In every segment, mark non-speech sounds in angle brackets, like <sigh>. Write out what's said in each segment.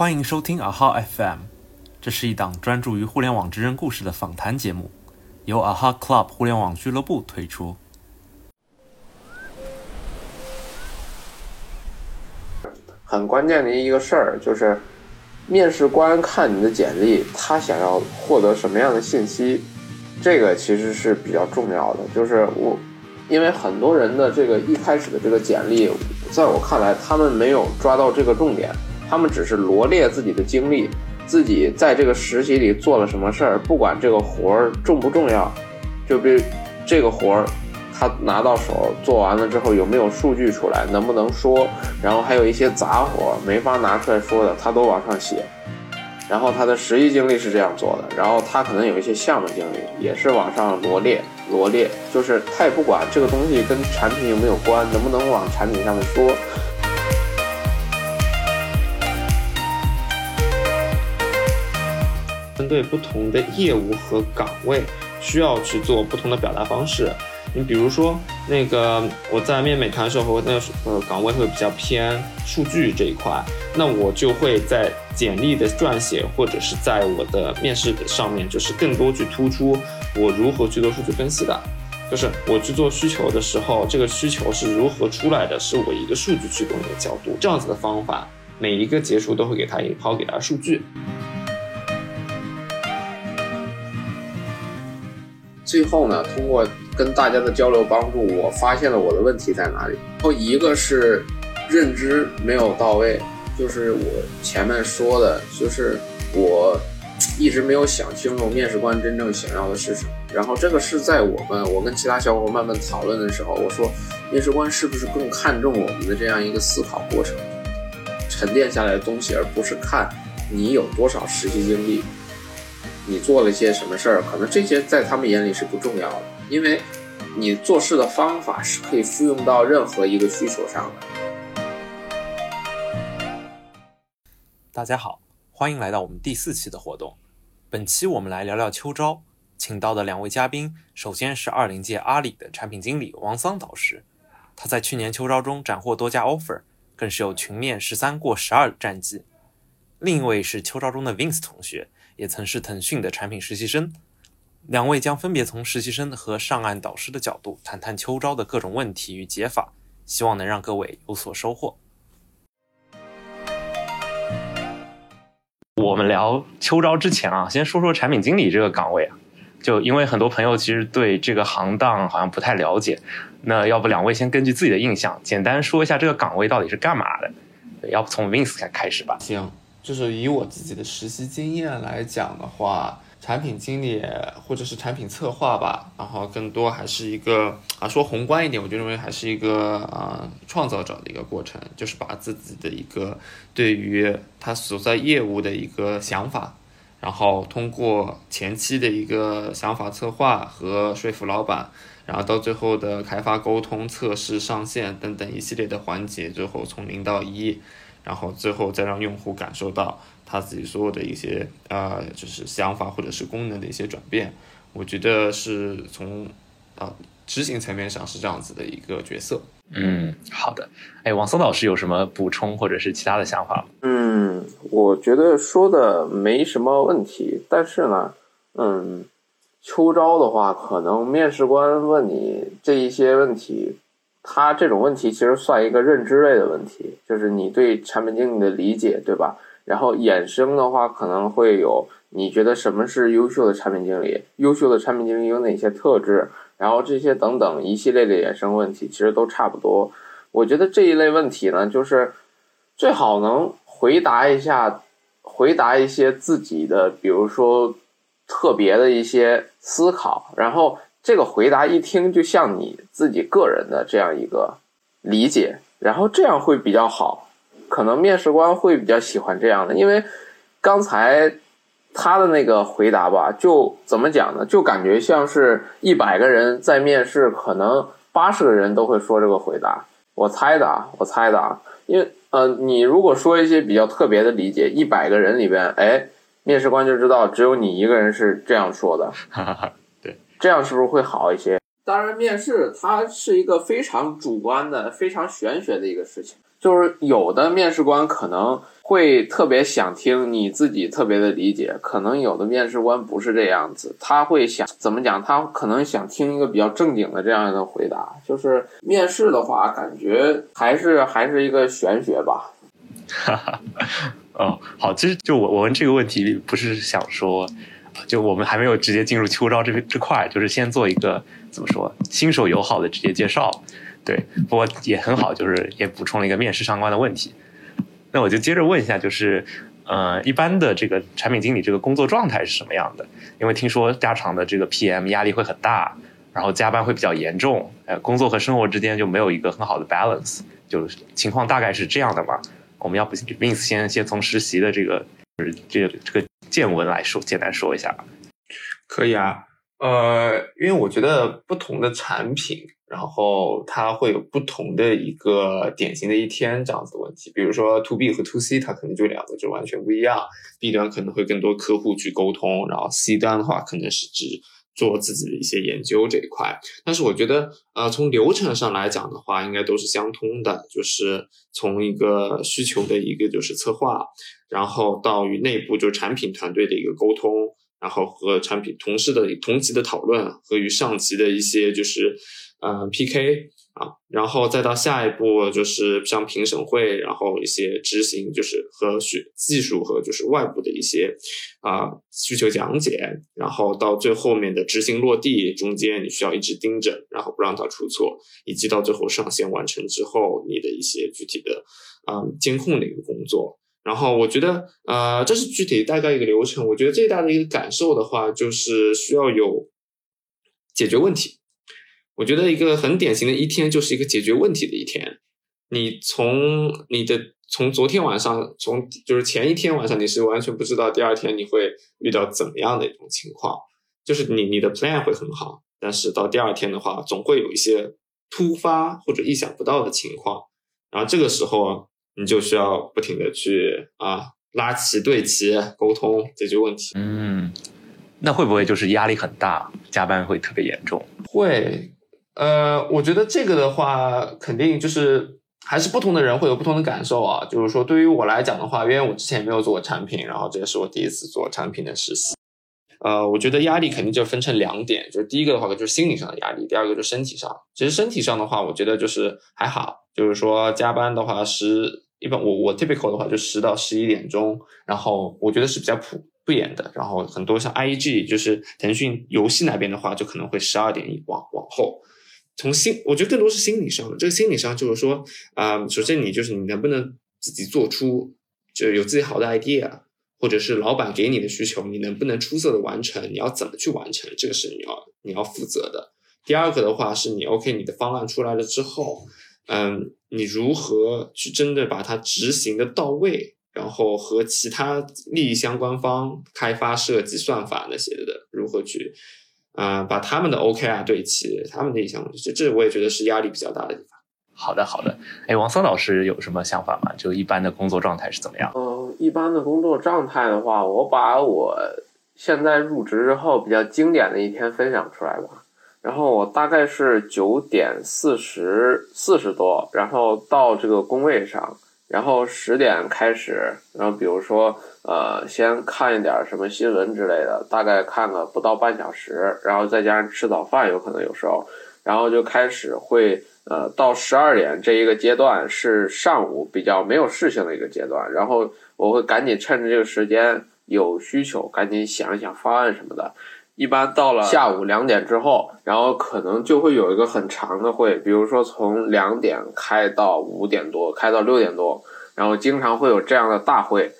欢迎收听阿哈 FM，这是一档专注于互联网真人故事的访谈节目，由阿哈 Club 互联网俱乐部推出。很关键的一个事儿就是，面试官看你的简历，他想要获得什么样的信息，这个其实是比较重要的。就是我，因为很多人的这个一开始的这个简历，在我看来，他们没有抓到这个重点，他们只是罗列自己的经历，自己在这个实习里做了什么事儿，不管这个活儿重不重要，就比如这个活儿。他拿到手做完了之后有没有数据出来，能不能说？然后还有一些杂活儿没法拿出来说的，他都往上写。然后他的实习经历是这样做的，然后他可能有一些项目经历也是往上罗列罗列，就是他也不管这个东西跟产品有没有关，能不能往产品上面说。针对不同的业务和岗位，需要去做不同的表达方式。你比如说，那个我在面美团的时候，那个呃岗位会比较偏数据这一块，那我就会在简历的撰写或者是在我的面试的上面，就是更多去突出我如何去做数据分析的，就是我去做需求的时候，这个需求是如何出来的，是我一个数据驱动的角度，这样子的方法，每一个结束都会给他一抛给他数据。最后呢，通过跟大家的交流帮助，我发现了我的问题在哪里。然后一个是认知没有到位，就是我前面说的，就是我一直没有想清楚面试官真正想要的是什么。然后这个是在我们我跟其他小伙伴们讨论的时候，我说面试官是不是更看重我们的这样一个思考过程，沉淀下来的东西，而不是看你有多少实习经历。你做了些什么事儿？可能这些在他们眼里是不重要的，因为你做事的方法是可以复用到任何一个需求上的。大家好，欢迎来到我们第四期的活动。本期我们来聊聊秋招，请到的两位嘉宾，首先是二零届阿里的产品经理王桑导师，他在去年秋招中斩获多家 offer，更是有群面十三过十二的战绩。另一位是秋招中的 Vince 同学。也曾是腾讯的产品实习生，两位将分别从实习生和上岸导师的角度谈谈秋招的各种问题与解法，希望能让各位有所收获。我们聊秋招之前啊，先说说产品经理这个岗位啊，就因为很多朋友其实对这个行当好像不太了解，那要不两位先根据自己的印象，简单说一下这个岗位到底是干嘛的？要不从 Vince 开开始吧。行。就是以我自己的实习经验来讲的话，产品经理或者是产品策划吧，然后更多还是一个啊，说宏观一点，我就认为还是一个啊创造者的一个过程，就是把自己的一个对于他所在业务的一个想法，然后通过前期的一个想法策划和说服老板，然后到最后的开发沟通、测试、上线等等一系列的环节，最后从零到一。然后最后再让用户感受到他自己所有的一些呃，就是想法或者是功能的一些转变，我觉得是从啊执行层面上是这样子的一个角色。嗯，好的。哎，王松老师有什么补充或者是其他的想法吗？嗯，我觉得说的没什么问题，但是呢，嗯，秋招的话，可能面试官问你这一些问题。他这种问题其实算一个认知类的问题，就是你对产品经理的理解，对吧？然后衍生的话可能会有，你觉得什么是优秀的产品经理？优秀的产品经理有哪些特质？然后这些等等一系列的衍生问题，其实都差不多。我觉得这一类问题呢，就是最好能回答一下，回答一些自己的，比如说特别的一些思考，然后。这个回答一听就像你自己个人的这样一个理解，然后这样会比较好，可能面试官会比较喜欢这样的，因为刚才他的那个回答吧，就怎么讲呢？就感觉像是一百个人在面试，可能八十个人都会说这个回答。我猜的啊，我猜的啊，因为呃，你如果说一些比较特别的理解，一百个人里边，哎，面试官就知道只有你一个人是这样说的。<laughs> 这样是不是会好一些？当然，面试它是一个非常主观的、非常玄学的一个事情。就是有的面试官可能会特别想听你自己特别的理解，可能有的面试官不是这样子，他会想怎么讲？他可能想听一个比较正经的这样的回答。就是面试的话，感觉还是还是一个玄学吧。哈哈，哦，好，其实就我我问这个问题，不是想说，就我们还没有直接进入秋招这这块，就是先做一个怎么说新手友好的职业介绍。对，不过也很好，就是也补充了一个面试相关的问题。那我就接着问一下，就是呃，一般的这个产品经理这个工作状态是什么样的？因为听说加长的这个 PM 压力会很大，然后加班会比较严重，呃，工作和生活之间就没有一个很好的 balance，就情况大概是这样的嘛？我们要不 Vince 先先从实习的这个就是这个这个见闻来说，简单说一下吧。可以啊，呃，因为我觉得不同的产品。然后它会有不同的一个典型的一天这样子的问题，比如说 to B 和 to C，它可能就两个就完全不一样。B 端可能会更多客户去沟通，然后 C 端的话可能是指做自己的一些研究这一块。但是我觉得，呃，从流程上来讲的话，应该都是相通的，就是从一个需求的一个就是策划，然后到与内部就是产品团队的一个沟通，然后和产品同事的同级的讨论，和与上级的一些就是。嗯，PK 啊，然后再到下一步就是像评审会，然后一些执行，就是和学技术和就是外部的一些啊需求讲解，然后到最后面的执行落地，中间你需要一直盯着，然后不让它出错，以及到最后上线完成之后，你的一些具体的啊监控的一个工作。然后我觉得呃，这是具体大概一个流程。我觉得最大的一个感受的话，就是需要有解决问题。我觉得一个很典型的一天就是一个解决问题的一天。你从你的从昨天晚上，从就是前一天晚上，你是完全不知道第二天你会遇到怎么样的一种情况。就是你你的 plan 会很好，但是到第二天的话，总会有一些突发或者意想不到的情况。然后这个时候你就需要不停的去啊拉齐对齐沟通解决问题。嗯，那会不会就是压力很大，加班会特别严重？会。呃，我觉得这个的话，肯定就是还是不同的人会有不同的感受啊。就是说，对于我来讲的话，因为我之前没有做过产品，然后这也是我第一次做产品的实习。呃，我觉得压力肯定就分成两点，就是第一个的话就是心理上的压力，第二个就是身体上。其实身体上的话，我觉得就是还好，就是说加班的话十一般我我 typical 的话就十到十一点钟，然后我觉得是比较普不严的。然后很多像 IEG 就是腾讯游戏那边的话，就可能会十二点往往后。从心，我觉得更多是心理上的。这个心理上就是说，啊，首先你就是你能不能自己做出，就有自己好的 idea，或者是老板给你的需求，你能不能出色的完成？你要怎么去完成？这个是你要你要负责的。第二个的话是你 OK，你的方案出来了之后，嗯，你如何去真的把它执行的到位？然后和其他利益相关方、开发、设计、算法那些的，如何去？啊，把他们的 OKR 对齐，他们的一项，这这我也觉得是压力比较大的地方。好的，好的。哎，王森老师有什么想法吗？就一般的工作状态是怎么样？嗯，一般的工作状态的话，我把我现在入职之后比较经典的一天分享出来吧。然后我大概是九点四十四十多，然后到这个工位上。然后十点开始，然后比如说，呃，先看一点什么新闻之类的，大概看个不到半小时，然后再加上吃早饭，有可能有时候，然后就开始会，呃，到十二点这一个阶段是上午比较没有事情的一个阶段，然后我会赶紧趁着这个时间有需求，赶紧想一想方案什么的。一般到了下午两点之后，然后可能就会有一个很长的会，比如说从两点开到五点多，开到六点多，然后经常会有这样的大会，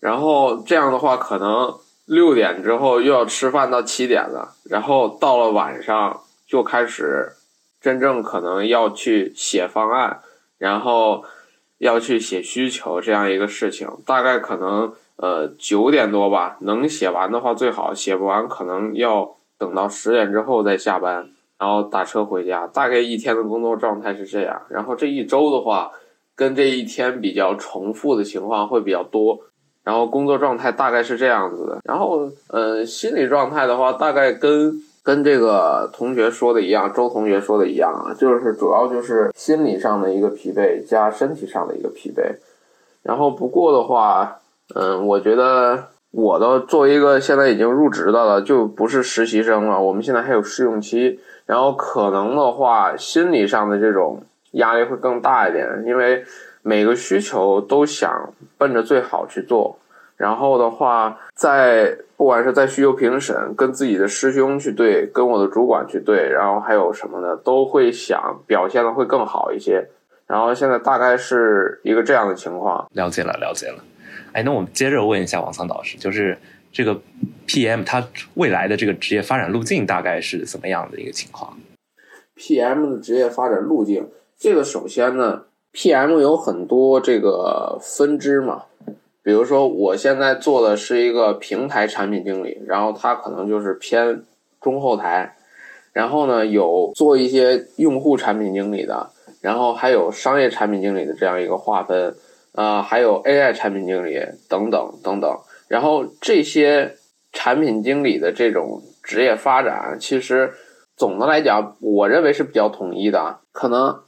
然后这样的话可能六点之后又要吃饭到七点了，然后到了晚上就开始真正可能要去写方案，然后要去写需求这样一个事情，大概可能。呃，九点多吧，能写完的话最好，写不完可能要等到十点之后再下班，然后打车回家。大概一天的工作状态是这样，然后这一周的话，跟这一天比较重复的情况会比较多，然后工作状态大概是这样子的。然后，呃，心理状态的话，大概跟跟这个同学说的一样，周同学说的一样啊，就是主要就是心理上的一个疲惫加身体上的一个疲惫。然后不过的话，嗯，我觉得我的作为一个现在已经入职的了，就不是实习生了，我们现在还有试用期，然后可能的话，心理上的这种压力会更大一点，因为每个需求都想奔着最好去做。然后的话，在不管是在需求评审，跟自己的师兄去对，跟我的主管去对，然后还有什么的，都会想表现的会更好一些。然后现在大概是一个这样的情况。了解了，了解了。哎，那我们接着问一下王仓导师，就是这个 PM 他未来的这个职业发展路径大概是怎么样的一个情况？PM 的职业发展路径，这个首先呢，PM 有很多这个分支嘛。比如说，我现在做的是一个平台产品经理，然后他可能就是偏中后台，然后呢有做一些用户产品经理的，然后还有商业产品经理的这样一个划分，啊，还有 AI 产品经理等等等等。然后这些产品经理的这种职业发展，其实总的来讲，我认为是比较统一的，可能。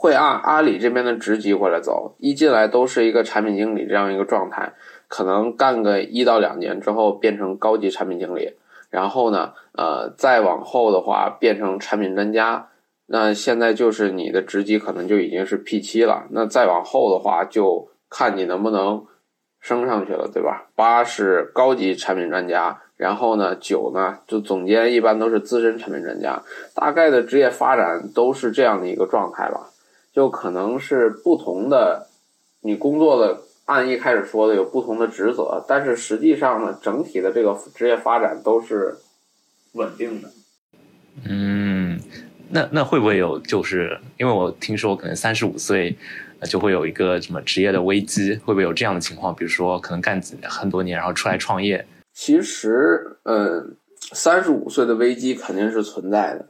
会按阿里这边的职级过来走，一进来都是一个产品经理这样一个状态，可能干个一到两年之后变成高级产品经理，然后呢，呃，再往后的话变成产品专家，那现在就是你的职级可能就已经是 P 七了，那再往后的话就看你能不能升上去了，对吧？八是高级产品专家，然后呢，九呢就总监一般都是资深产品专家，大概的职业发展都是这样的一个状态吧。就可能是不同的，你工作的按一开始说的有不同的职责，但是实际上呢，整体的这个职业发展都是稳定的。嗯，那那会不会有？就是因为我听说可能三十五岁就会有一个什么职业的危机，会不会有这样的情况？比如说可能干很多年，然后出来创业。其实，嗯，三十五岁的危机肯定是存在的。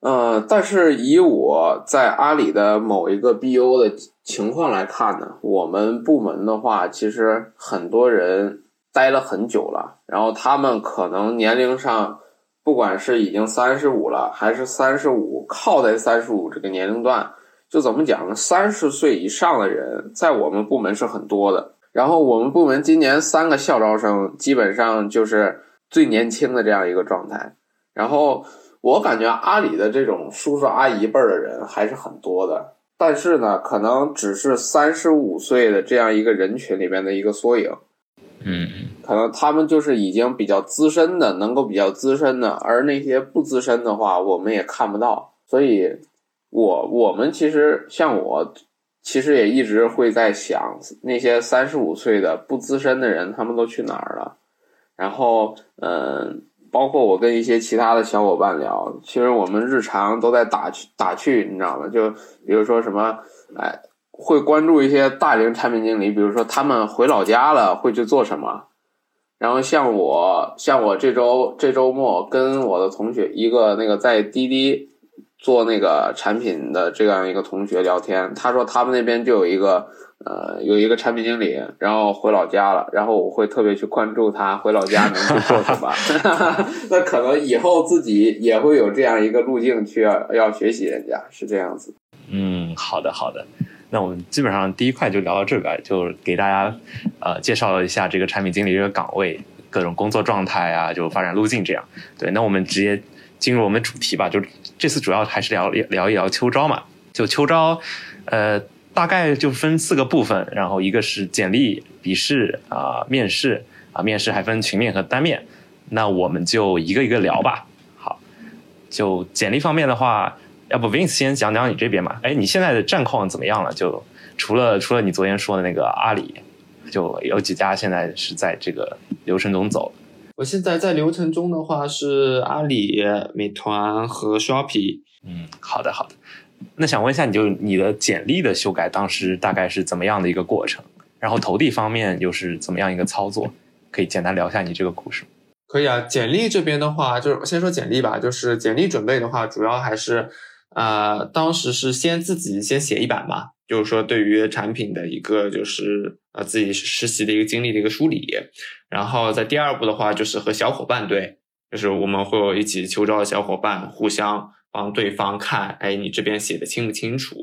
呃，但是以我在阿里的某一个 BU 的情况来看呢，我们部门的话，其实很多人待了很久了，然后他们可能年龄上，不管是已经三十五了，还是三十五靠在三十五这个年龄段，就怎么讲呢？三十岁以上的人在我们部门是很多的。然后我们部门今年三个校招生，基本上就是最年轻的这样一个状态，然后。我感觉阿里的这种叔叔阿姨辈儿的人还是很多的，但是呢，可能只是三十五岁的这样一个人群里面的一个缩影。嗯，可能他们就是已经比较资深的，能够比较资深的，而那些不资深的话，我们也看不到。所以，我我们其实像我，其实也一直会在想，那些三十五岁的不资深的人，他们都去哪儿了？然后，嗯。包括我跟一些其他的小伙伴聊，其实我们日常都在打趣打趣，你知道吗？就比如说什么，哎，会关注一些大龄产品经理，比如说他们回老家了会去做什么。然后像我，像我这周这周末跟我的同学一个那个在滴滴做那个产品的这样一个同学聊天，他说他们那边就有一个。呃，有一个产品经理，然后回老家了，然后我会特别去关注他回老家能去做什么。<laughs> <laughs> 那可能以后自己也会有这样一个路径去要要学习人家，是这样子。嗯，好的好的。那我们基本上第一块就聊到这边，就给大家呃介绍了一下这个产品经理这个岗位，各种工作状态啊，就发展路径这样。对，那我们直接进入我们主题吧。就这次主要还是聊聊一聊秋招嘛。就秋招，呃。大概就分四个部分，然后一个是简历、笔试啊、面试啊，面试还分群面和单面。那我们就一个一个聊吧。好，就简历方面的话，要不 Vince 先讲讲你这边吧？哎，你现在的战况怎么样了？就除了除了你昨天说的那个阿里，就有几家现在是在这个流程中走。我现在在流程中的话是阿里、美团和 Shopee。嗯，好的好的。那想问一下，你就你的简历的修改，当时大概是怎么样的一个过程？然后投递方面又是怎么样一个操作？可以简单聊一下你这个故事。可以啊，简历这边的话，就是先说简历吧。就是简历准备的话，主要还是呃，当时是先自己先写一版吧，就是说对于产品的一个就是呃自己实习的一个经历的一个梳理。然后在第二步的话，就是和小伙伴对，就是我们会有一起秋招的小伙伴互相帮对方看，哎，你这边写的清不清楚？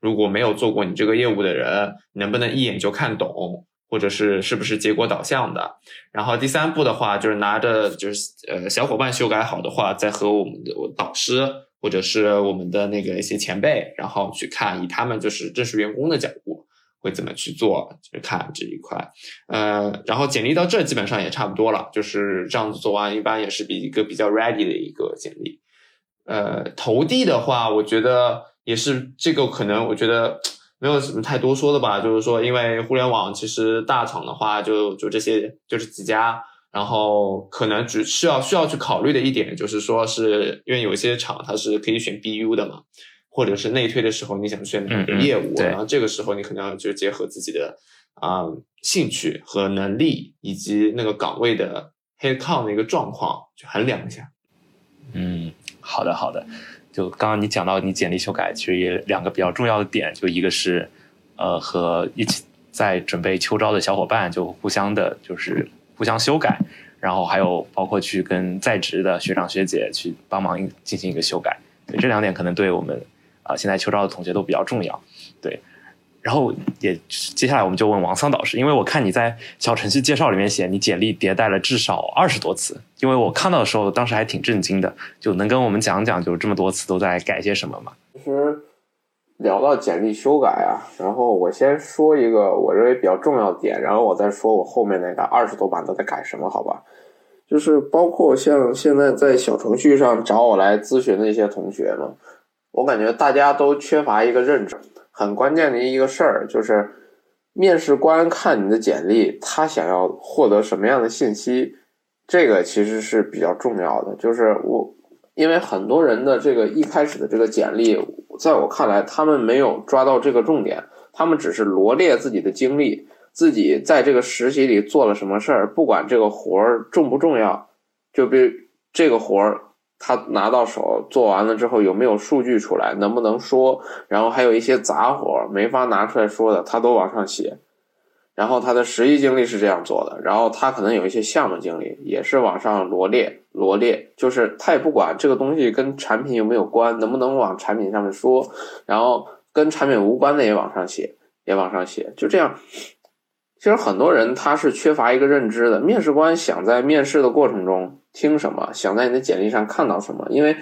如果没有做过你这个业务的人，能不能一眼就看懂？或者是是不是结果导向的？然后第三步的话，就是拿着就是呃小伙伴修改好的话，再和我们的导师或者是我们的那个一些前辈，然后去看以他们就是正式员工的角度会怎么去做，就是看这一块。呃，然后简历到这基本上也差不多了，就是这样子做完，一般也是比一个比较 ready 的一个简历。呃，投递的话，我觉得也是这个可能，我觉得。没有什么太多说的吧，就是说，因为互联网其实大厂的话，就就这些，就是几家，然后可能只需要需要去考虑的一点，就是说是因为有些厂它是可以选 BU 的嘛，或者是内推的时候你想选哪个业务，然后这个时候你可能要就结合自己的啊兴趣和能力，以及那个岗位的 head count 的一个状况去衡量一下。嗯，好的好的。就刚刚你讲到你简历修改，其实也两个比较重要的点，就一个是，呃，和一起在准备秋招的小伙伴就互相的，就是互相修改，然后还有包括去跟在职的学长学姐去帮忙进行一个修改，对这两点可能对我们啊现在秋招的同学都比较重要，对。然后也接下来我们就问王桑导师，因为我看你在小程序介绍里面写你简历迭代了至少二十多次，因为我看到的时候当时还挺震惊的，就能跟我们讲讲，就这么多次都在改些什么吗？其实聊到简历修改啊，然后我先说一个我认为比较重要的点，然后我再说我后面那个二十多版都在改什么，好吧？就是包括像现在在小程序上找我来咨询的一些同学们，我感觉大家都缺乏一个认知。很关键的一个事儿就是，面试官看你的简历，他想要获得什么样的信息，这个其实是比较重要的。就是我，因为很多人的这个一开始的这个简历，在我看来，他们没有抓到这个重点，他们只是罗列自己的经历，自己在这个实习里做了什么事儿，不管这个活儿重不重要，就比如这个活儿。他拿到手做完了之后有没有数据出来，能不能说？然后还有一些杂活儿没法拿出来说的，他都往上写。然后他的实习经历是这样做的，然后他可能有一些项目经历也是往上罗列罗列，就是他也不管这个东西跟产品有没有关，能不能往产品上面说，然后跟产品无关的也往上写，也往上写，就这样。其实很多人他是缺乏一个认知的，面试官想在面试的过程中听什么，想在你的简历上看到什么，因为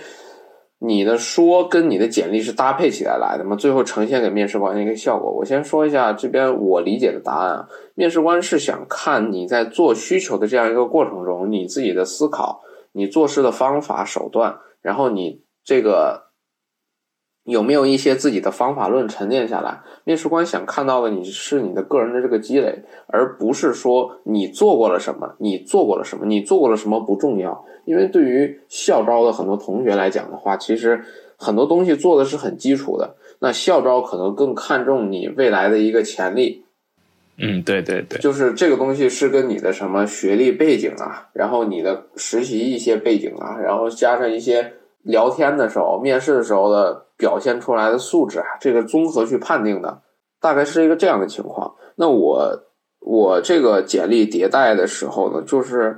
你的说跟你的简历是搭配起来来的嘛，最后呈现给面试官的一个效果。我先说一下这边我理解的答案啊，面试官是想看你在做需求的这样一个过程中，你自己的思考，你做事的方法手段，然后你这个。有没有一些自己的方法论沉淀下来？面试官想看到的你是你的个人的这个积累，而不是说你做过了什么，你做过了什么，你做过了什么不重要。因为对于校招的很多同学来讲的话，其实很多东西做的是很基础的。那校招可能更看重你未来的一个潜力。嗯，对对对，就是这个东西是跟你的什么学历背景啊，然后你的实习一些背景啊，然后加上一些聊天的时候、面试的时候的。表现出来的素质啊，这个综合去判定的，大概是一个这样的情况。那我我这个简历迭代的时候呢，就是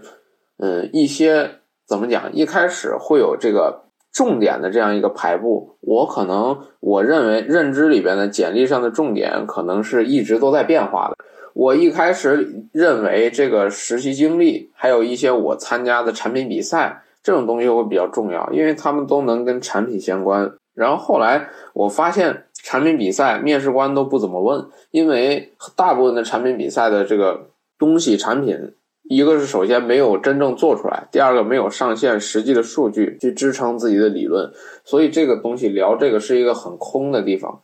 嗯一些怎么讲，一开始会有这个重点的这样一个排布。我可能我认为认知里边的简历上的重点，可能是一直都在变化的。我一开始认为这个实习经历，还有一些我参加的产品比赛这种东西会比较重要，因为他们都能跟产品相关。然后后来我发现产品比赛面试官都不怎么问，因为大部分的产品比赛的这个东西产品，一个是首先没有真正做出来，第二个没有上线实际的数据去支撑自己的理论，所以这个东西聊这个是一个很空的地方。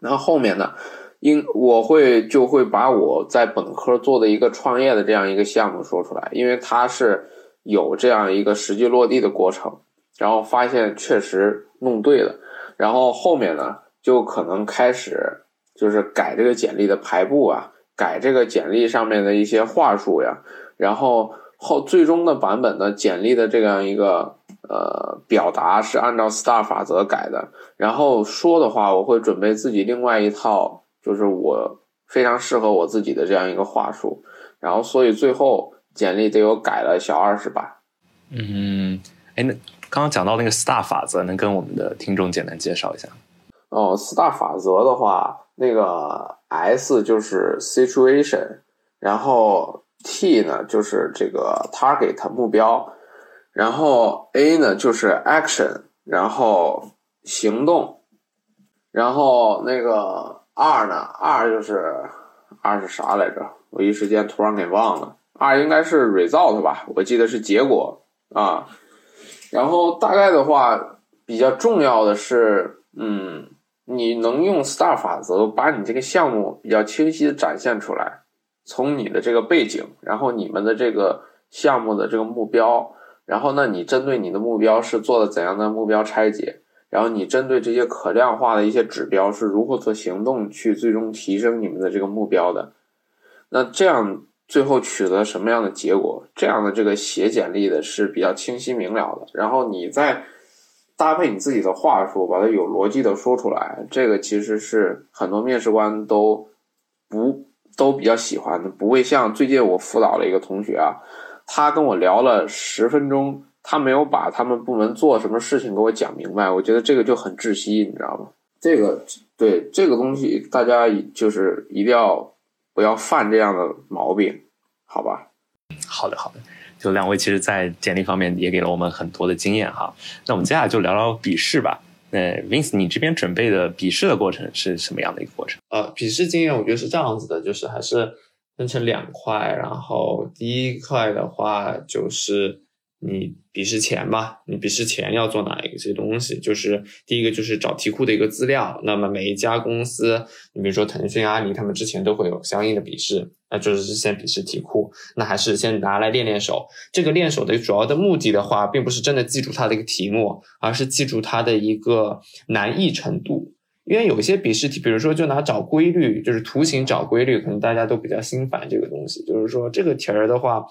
然后后面呢，因我会就会把我在本科做的一个创业的这样一个项目说出来，因为它是有这样一个实际落地的过程。然后发现确实弄对了，然后后面呢就可能开始就是改这个简历的排布啊，改这个简历上面的一些话术呀，然后后最终的版本的简历的这样一个呃表达是按照 STAR 法则改的，然后说的话我会准备自己另外一套，就是我非常适合我自己的这样一个话术，然后所以最后简历得有改了小二十版。嗯，哎，那刚刚讲到那个四大法则，能跟我们的听众简单介绍一下？哦，四大法则的话，那个 S 就是 situation，然后 T 呢就是这个 target 目标，然后 A 呢就是 action，然后行动，然后那个 R 呢，R 就是 R 是啥来着？我一时间突然给忘了。R 应该是 result 吧？我记得是结果啊。然后大概的话，比较重要的是，嗯，你能用 STAR 法则把你这个项目比较清晰的展现出来，从你的这个背景，然后你们的这个项目的这个目标，然后呢，你针对你的目标是做了怎样的目标拆解，然后你针对这些可量化的一些指标是如何做行动去最终提升你们的这个目标的，那这样。最后取得什么样的结果？这样的这个写简历的是比较清晰明了的。然后你再搭配你自己的话术，把它有逻辑的说出来。这个其实是很多面试官都不都比较喜欢的。不会像最近我辅导了一个同学啊，他跟我聊了十分钟，他没有把他们部门做什么事情给我讲明白。我觉得这个就很窒息，你知道吗？这个对这个东西，大家就是一定要。不要犯这样的毛病，好吧？好的，好的。就两位其实，在简历方面也给了我们很多的经验哈。那我们接下来就聊聊笔试吧。那 Vince，你这边准备的笔试的过程是什么样的一个过程？呃，笔试经验我觉得是这样子的，就是还是分成两块。然后第一块的话就是。你笔试前吧，你笔试前要做哪一些东西？就是第一个就是找题库的一个资料。那么每一家公司，你比如说腾讯、阿里，他们之前都会有相应的笔试，那就是先笔试题库。那还是先拿来练练手。这个练手的主要的目的的话，并不是真的记住它的一个题目，而是记住它的一个难易程度。因为有些笔试题，比如说就拿找规律，就是图形找规律，可能大家都比较心烦这个东西。就是说这个题儿的话，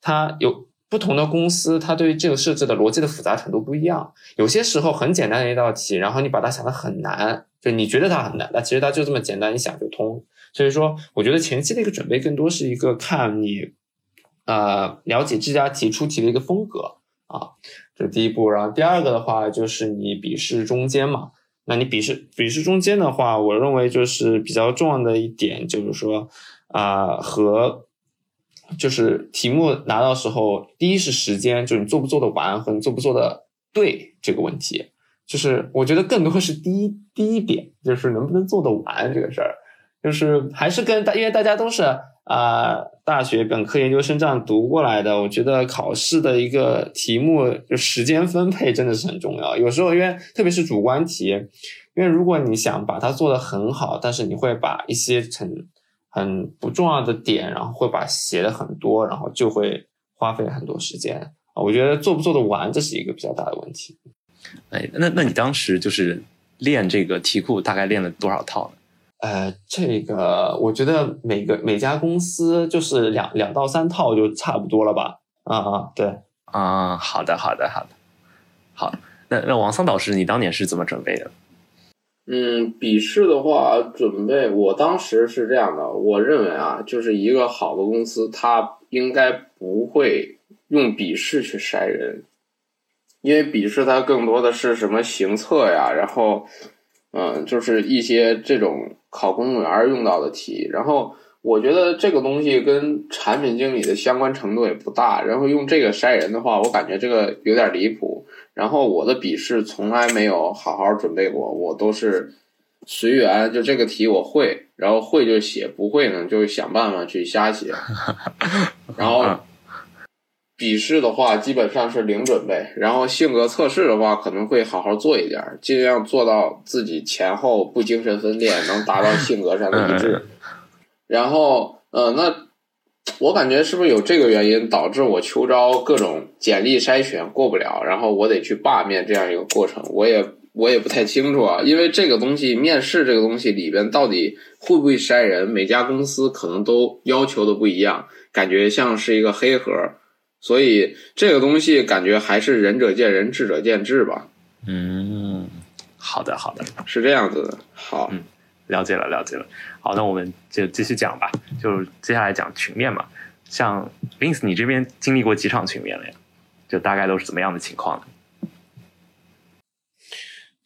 它有。不同的公司，它对于这个设置的逻辑的复杂程度不一样。有些时候很简单的一道题，然后你把它想的很难，就你觉得它很难，但其实它就这么简单，一想就通。所以说，我觉得前期的一个准备更多是一个看你，呃，了解这家题出题的一个风格啊，这是第一步。然后第二个的话，就是你笔试中间嘛，那你笔试笔试中间的话，我认为就是比较重要的一点就是说啊和。就是题目拿到时候，第一是时间，就是你做不做得完和你做不做得对这个问题，就是我觉得更多是第一第一点，就是能不能做得完这个事儿，就是还是跟大，因为大家都是啊大学本科研究生这样读过来的，我觉得考试的一个题目就时间分配真的是很重要，有时候因为特别是主观题，因为如果你想把它做得很好，但是你会把一些成。很不重要的点，然后会把写的很多，然后就会花费很多时间啊。我觉得做不做得完，这是一个比较大的问题。哎，那那你当时就是练这个题库，大概练了多少套呢？呃，这个我觉得每个每家公司就是两两到三套就差不多了吧？啊啊，对啊，好的好的好的，好。那那王桑导师，你当年是怎么准备的？嗯，笔试的话，准备我当时是这样的，我认为啊，就是一个好的公司，它应该不会用笔试去筛人，因为笔试它更多的是什么行测呀，然后，嗯，就是一些这种考公务员用到的题，然后我觉得这个东西跟产品经理的相关程度也不大，然后用这个筛人的话，我感觉这个有点离谱。然后我的笔试从来没有好好准备过，我都是随缘，就这个题我会，然后会就写，不会呢就想办法去瞎写。<laughs> 然后笔试的话基本上是零准备，然后性格测试的话可能会好好做一点，尽量做到自己前后不精神分裂，能达到性格上的一致。然后，呃，那。我感觉是不是有这个原因导致我秋招各种简历筛选过不了，然后我得去罢面这样一个过程，我也我也不太清楚啊。因为这个东西面试这个东西里边到底会不会筛人，每家公司可能都要求的不一样，感觉像是一个黑盒，所以这个东西感觉还是仁者见仁，智者见智吧。嗯，好的好的，是这样子的。好。了解了，了解了。好，那我们就继续讲吧。就接下来讲群面嘛。像 Vince，你这边经历过几场群面了呀？就大概都是怎么样的情况呢？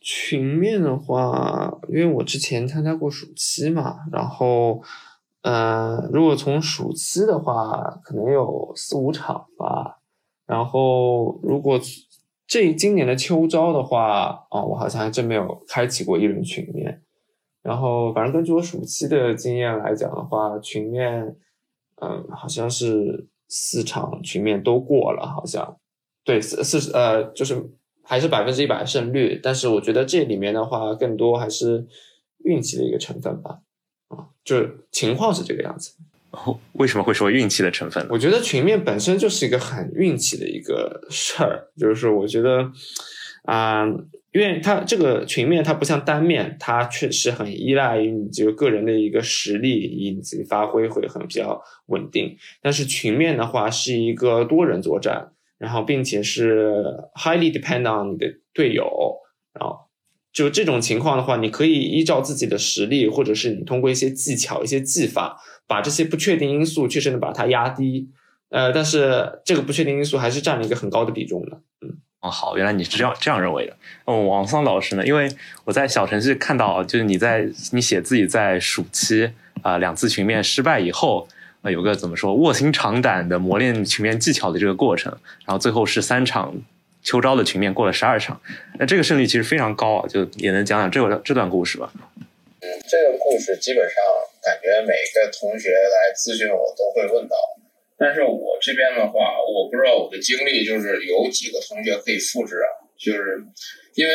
群面的话，因为我之前参加过暑期嘛，然后，呃，如果从暑期的话，可能有四五场吧。然后，如果这今年的秋招的话，啊，我好像还真没有开启过一轮群面。然后，反正根据我暑期的经验来讲的话，群面，嗯，好像是四场群面都过了，好像，对，四四呃，就是。还是百分之一百胜率，但是我觉得这里面的话，更多还是运气的一个成分吧。啊，就是情况是这个样子。哦，<laughs> 为什么会说运气的成分？我觉得群面本身就是一个很运气的一个事儿，就是说，我觉得啊，因为它这个群面它不像单面，它确实很依赖于你这个个人的一个实力以及发挥会很比较稳定。但是群面的话是一个多人作战。然后，并且是 highly depend on 你的队友，然后就这种情况的话，你可以依照自己的实力，或者是你通过一些技巧、一些技法，把这些不确定因素确实能把它压低。呃，但是这个不确定因素还是占了一个很高的比重的。哦，好，原来你是这样这样认为的。哦，王桑老师呢？因为我在小程序看到，就是你在你写自己在暑期啊两次群面失败以后。啊，有个怎么说卧薪尝胆的磨练群面技巧的这个过程，然后最后是三场秋招的群面过了十二场，那这个胜率其实非常高啊，就也能讲讲这个这段故事吧。嗯，这个故事基本上感觉每个同学来咨询我都会问到，但是我这边的话，我不知道我的经历就是有几个同学可以复制啊，就是因为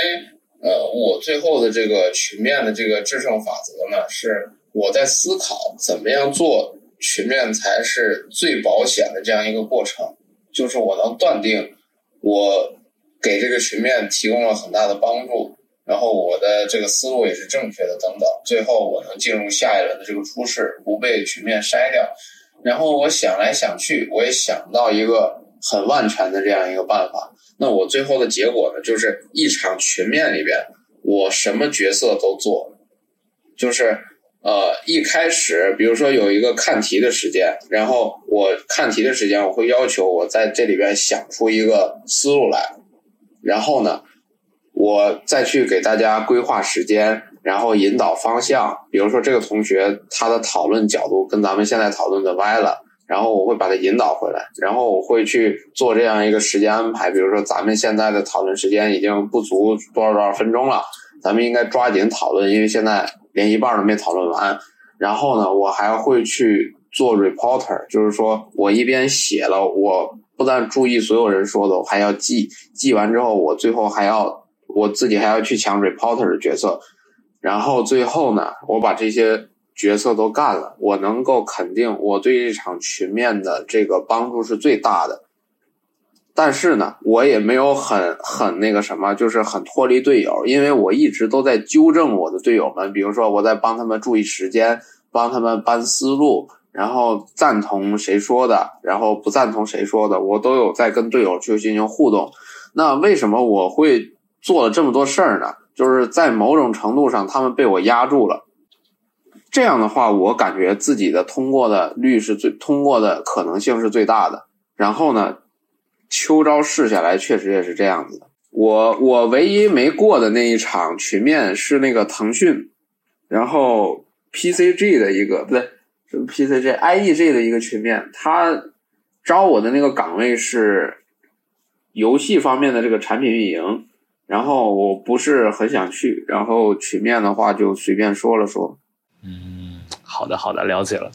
呃，我最后的这个群面的这个制胜法则呢，是我在思考怎么样做。群面才是最保险的这样一个过程，就是我能断定我给这个群面提供了很大的帮助，然后我的这个思路也是正确的，等等，最后我能进入下一轮的这个初试，不被群面筛掉。然后我想来想去，我也想到一个很万全的这样一个办法。那我最后的结果呢，就是一场群面里边，我什么角色都做，就是。呃，一开始，比如说有一个看题的时间，然后我看题的时间，我会要求我在这里边想出一个思路来，然后呢，我再去给大家规划时间，然后引导方向。比如说这个同学他的讨论角度跟咱们现在讨论的歪了，然后我会把他引导回来，然后我会去做这样一个时间安排。比如说咱们现在的讨论时间已经不足多少多少分钟了，咱们应该抓紧讨论，因为现在。连一半都没讨论完，然后呢，我还会去做 reporter，就是说我一边写了，我不但注意所有人说的，我还要记，记完之后，我最后还要我自己还要去抢 reporter 的角色，然后最后呢，我把这些角色都干了，我能够肯定我对这场群面的这个帮助是最大的。但是呢，我也没有很很那个什么，就是很脱离队友，因为我一直都在纠正我的队友们。比如说，我在帮他们注意时间，帮他们搬思路，然后赞同谁说的，然后不赞同谁说的，我都有在跟队友去进行互动。那为什么我会做了这么多事儿呢？就是在某种程度上，他们被我压住了。这样的话，我感觉自己的通过的率是最通过的可能性是最大的。然后呢？秋招试下来，确实也是这样子的。我我唯一没过的那一场群面是那个腾讯，然后 PCG 的一个不对，什么 PCG，IEG 的一个群面，他招我的那个岗位是游戏方面的这个产品运营，然后我不是很想去，然后曲面的话就随便说了说。嗯，好的好的，了解了。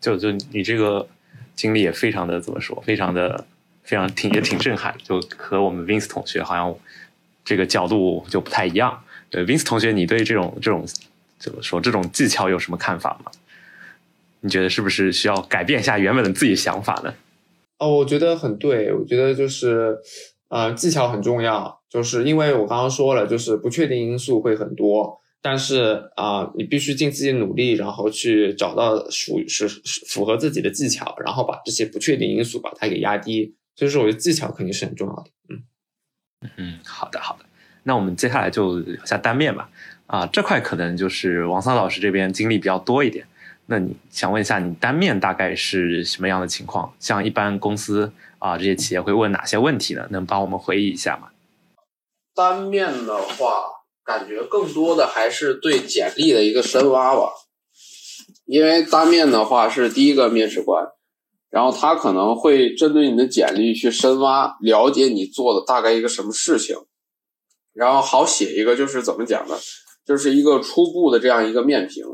就就你这个经历也非常的怎么说，非常的。非常挺也挺震撼，就和我们 Vince 同学好像这个角度就不太一样。对 Vince 同学，你对这种这种怎么说这种技巧有什么看法吗？你觉得是不是需要改变一下原本的自己想法呢？哦，我觉得很对，我觉得就是呃技巧很重要，就是因为我刚刚说了，就是不确定因素会很多，但是啊你必须尽自己努力，然后去找到属于是符合自己的技巧，然后把这些不确定因素把它给压低。所以说，我觉得技巧肯定是很重要的。嗯嗯，好的好的。那我们接下来就下单面吧。啊，这块可能就是王桑老师这边经历比较多一点。那你想问一下，你单面大概是什么样的情况？像一般公司啊，这些企业会问哪些问题呢？能帮我们回忆一下吗？单面的话，感觉更多的还是对简历的一个深挖吧。因为单面的话是第一个面试官，然后他可能会针对你的简历去深挖，了解你做的大概一个什么事情，然后好写一个就是怎么讲呢？就是一个初步的这样一个面评。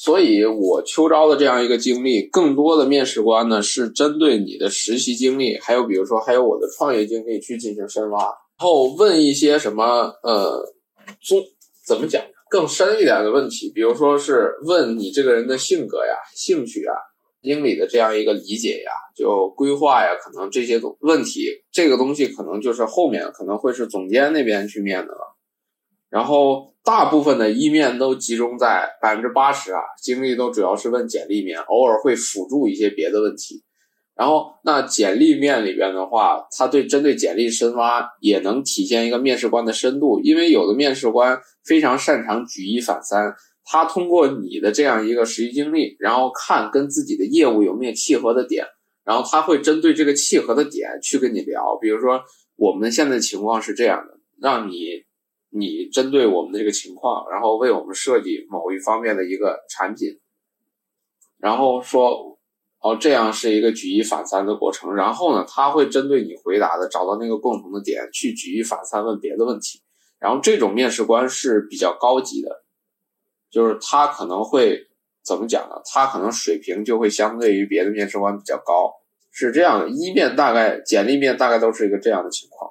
所以我秋招的这样一个经历，更多的面试官呢是针对你的实习经历，还有比如说还有我的创业经历去进行深挖，然后问一些什么呃，综怎么讲更深一点的问题，比如说是问你这个人的性格呀、兴趣啊、经理的这样一个理解呀、就规划呀，可能这些问题，这个东西可能就是后面可能会是总监那边去面的了。然后大部分的一面都集中在百分之八十啊，精力都主要是问简历面，偶尔会辅助一些别的问题。然后那简历面里边的话，它对针对简历深挖也能体现一个面试官的深度，因为有的面试官非常擅长举一反三，他通过你的这样一个实习经历，然后看跟自己的业务有没有契合的点，然后他会针对这个契合的点去跟你聊，比如说我们现在情况是这样的，让你。你针对我们的这个情况，然后为我们设计某一方面的一个产品，然后说，哦，这样是一个举一反三的过程。然后呢，他会针对你回答的找到那个共同的点，去举一反三问别的问题。然后这种面试官是比较高级的，就是他可能会怎么讲呢？他可能水平就会相对于别的面试官比较高，是这样的。一面大概简历面大概都是一个这样的情况。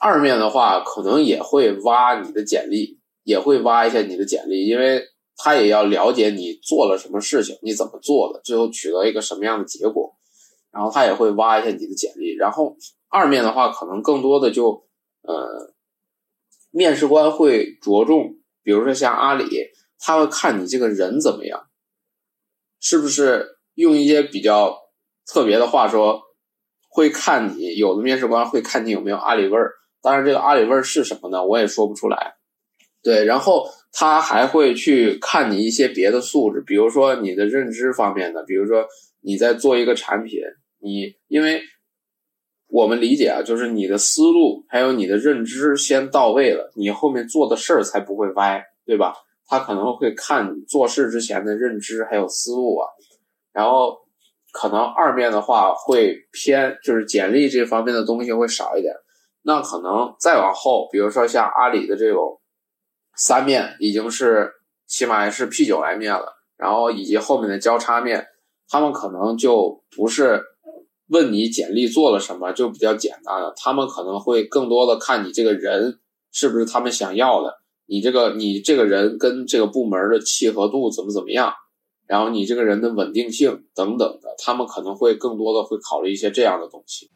二面的话，可能也会挖你的简历，也会挖一下你的简历，因为他也要了解你做了什么事情，你怎么做的，最后取得一个什么样的结果，然后他也会挖一下你的简历。然后二面的话，可能更多的就，呃，面试官会着重，比如说像阿里，他会看你这个人怎么样，是不是用一些比较特别的话说，会看你有的面试官会看你有没有阿里味儿。当然，这个阿里味儿是什么呢？我也说不出来。对，然后他还会去看你一些别的素质，比如说你的认知方面的，比如说你在做一个产品，你因为我们理解啊，就是你的思路还有你的认知先到位了，你后面做的事儿才不会歪，对吧？他可能会看你做事之前的认知还有思路啊，然后可能二面的话会偏，就是简历这方面的东西会少一点。那可能再往后，比如说像阿里的这种三面，已经是起码是 P 九来面了，然后以及后面的交叉面，他们可能就不是问你简历做了什么，就比较简单了。他们可能会更多的看你这个人是不是他们想要的，你这个你这个人跟这个部门的契合度怎么怎么样，然后你这个人的稳定性等等的，他们可能会更多的会考虑一些这样的东西。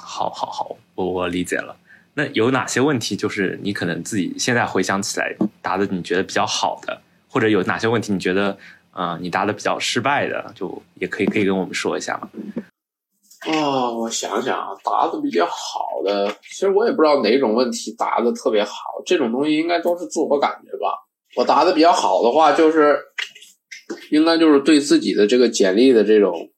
好，好，好，我我理解了。那有哪些问题，就是你可能自己现在回想起来答的你觉得比较好的，或者有哪些问题你觉得，呃，你答的比较失败的，就也可以可以跟我们说一下吗？啊，我想想啊，答的比较好的，其实我也不知道哪种问题答的特别好，这种东西应该都是自我感觉吧。我答的比较好的话，就是应该就是对自己的这个简历的这种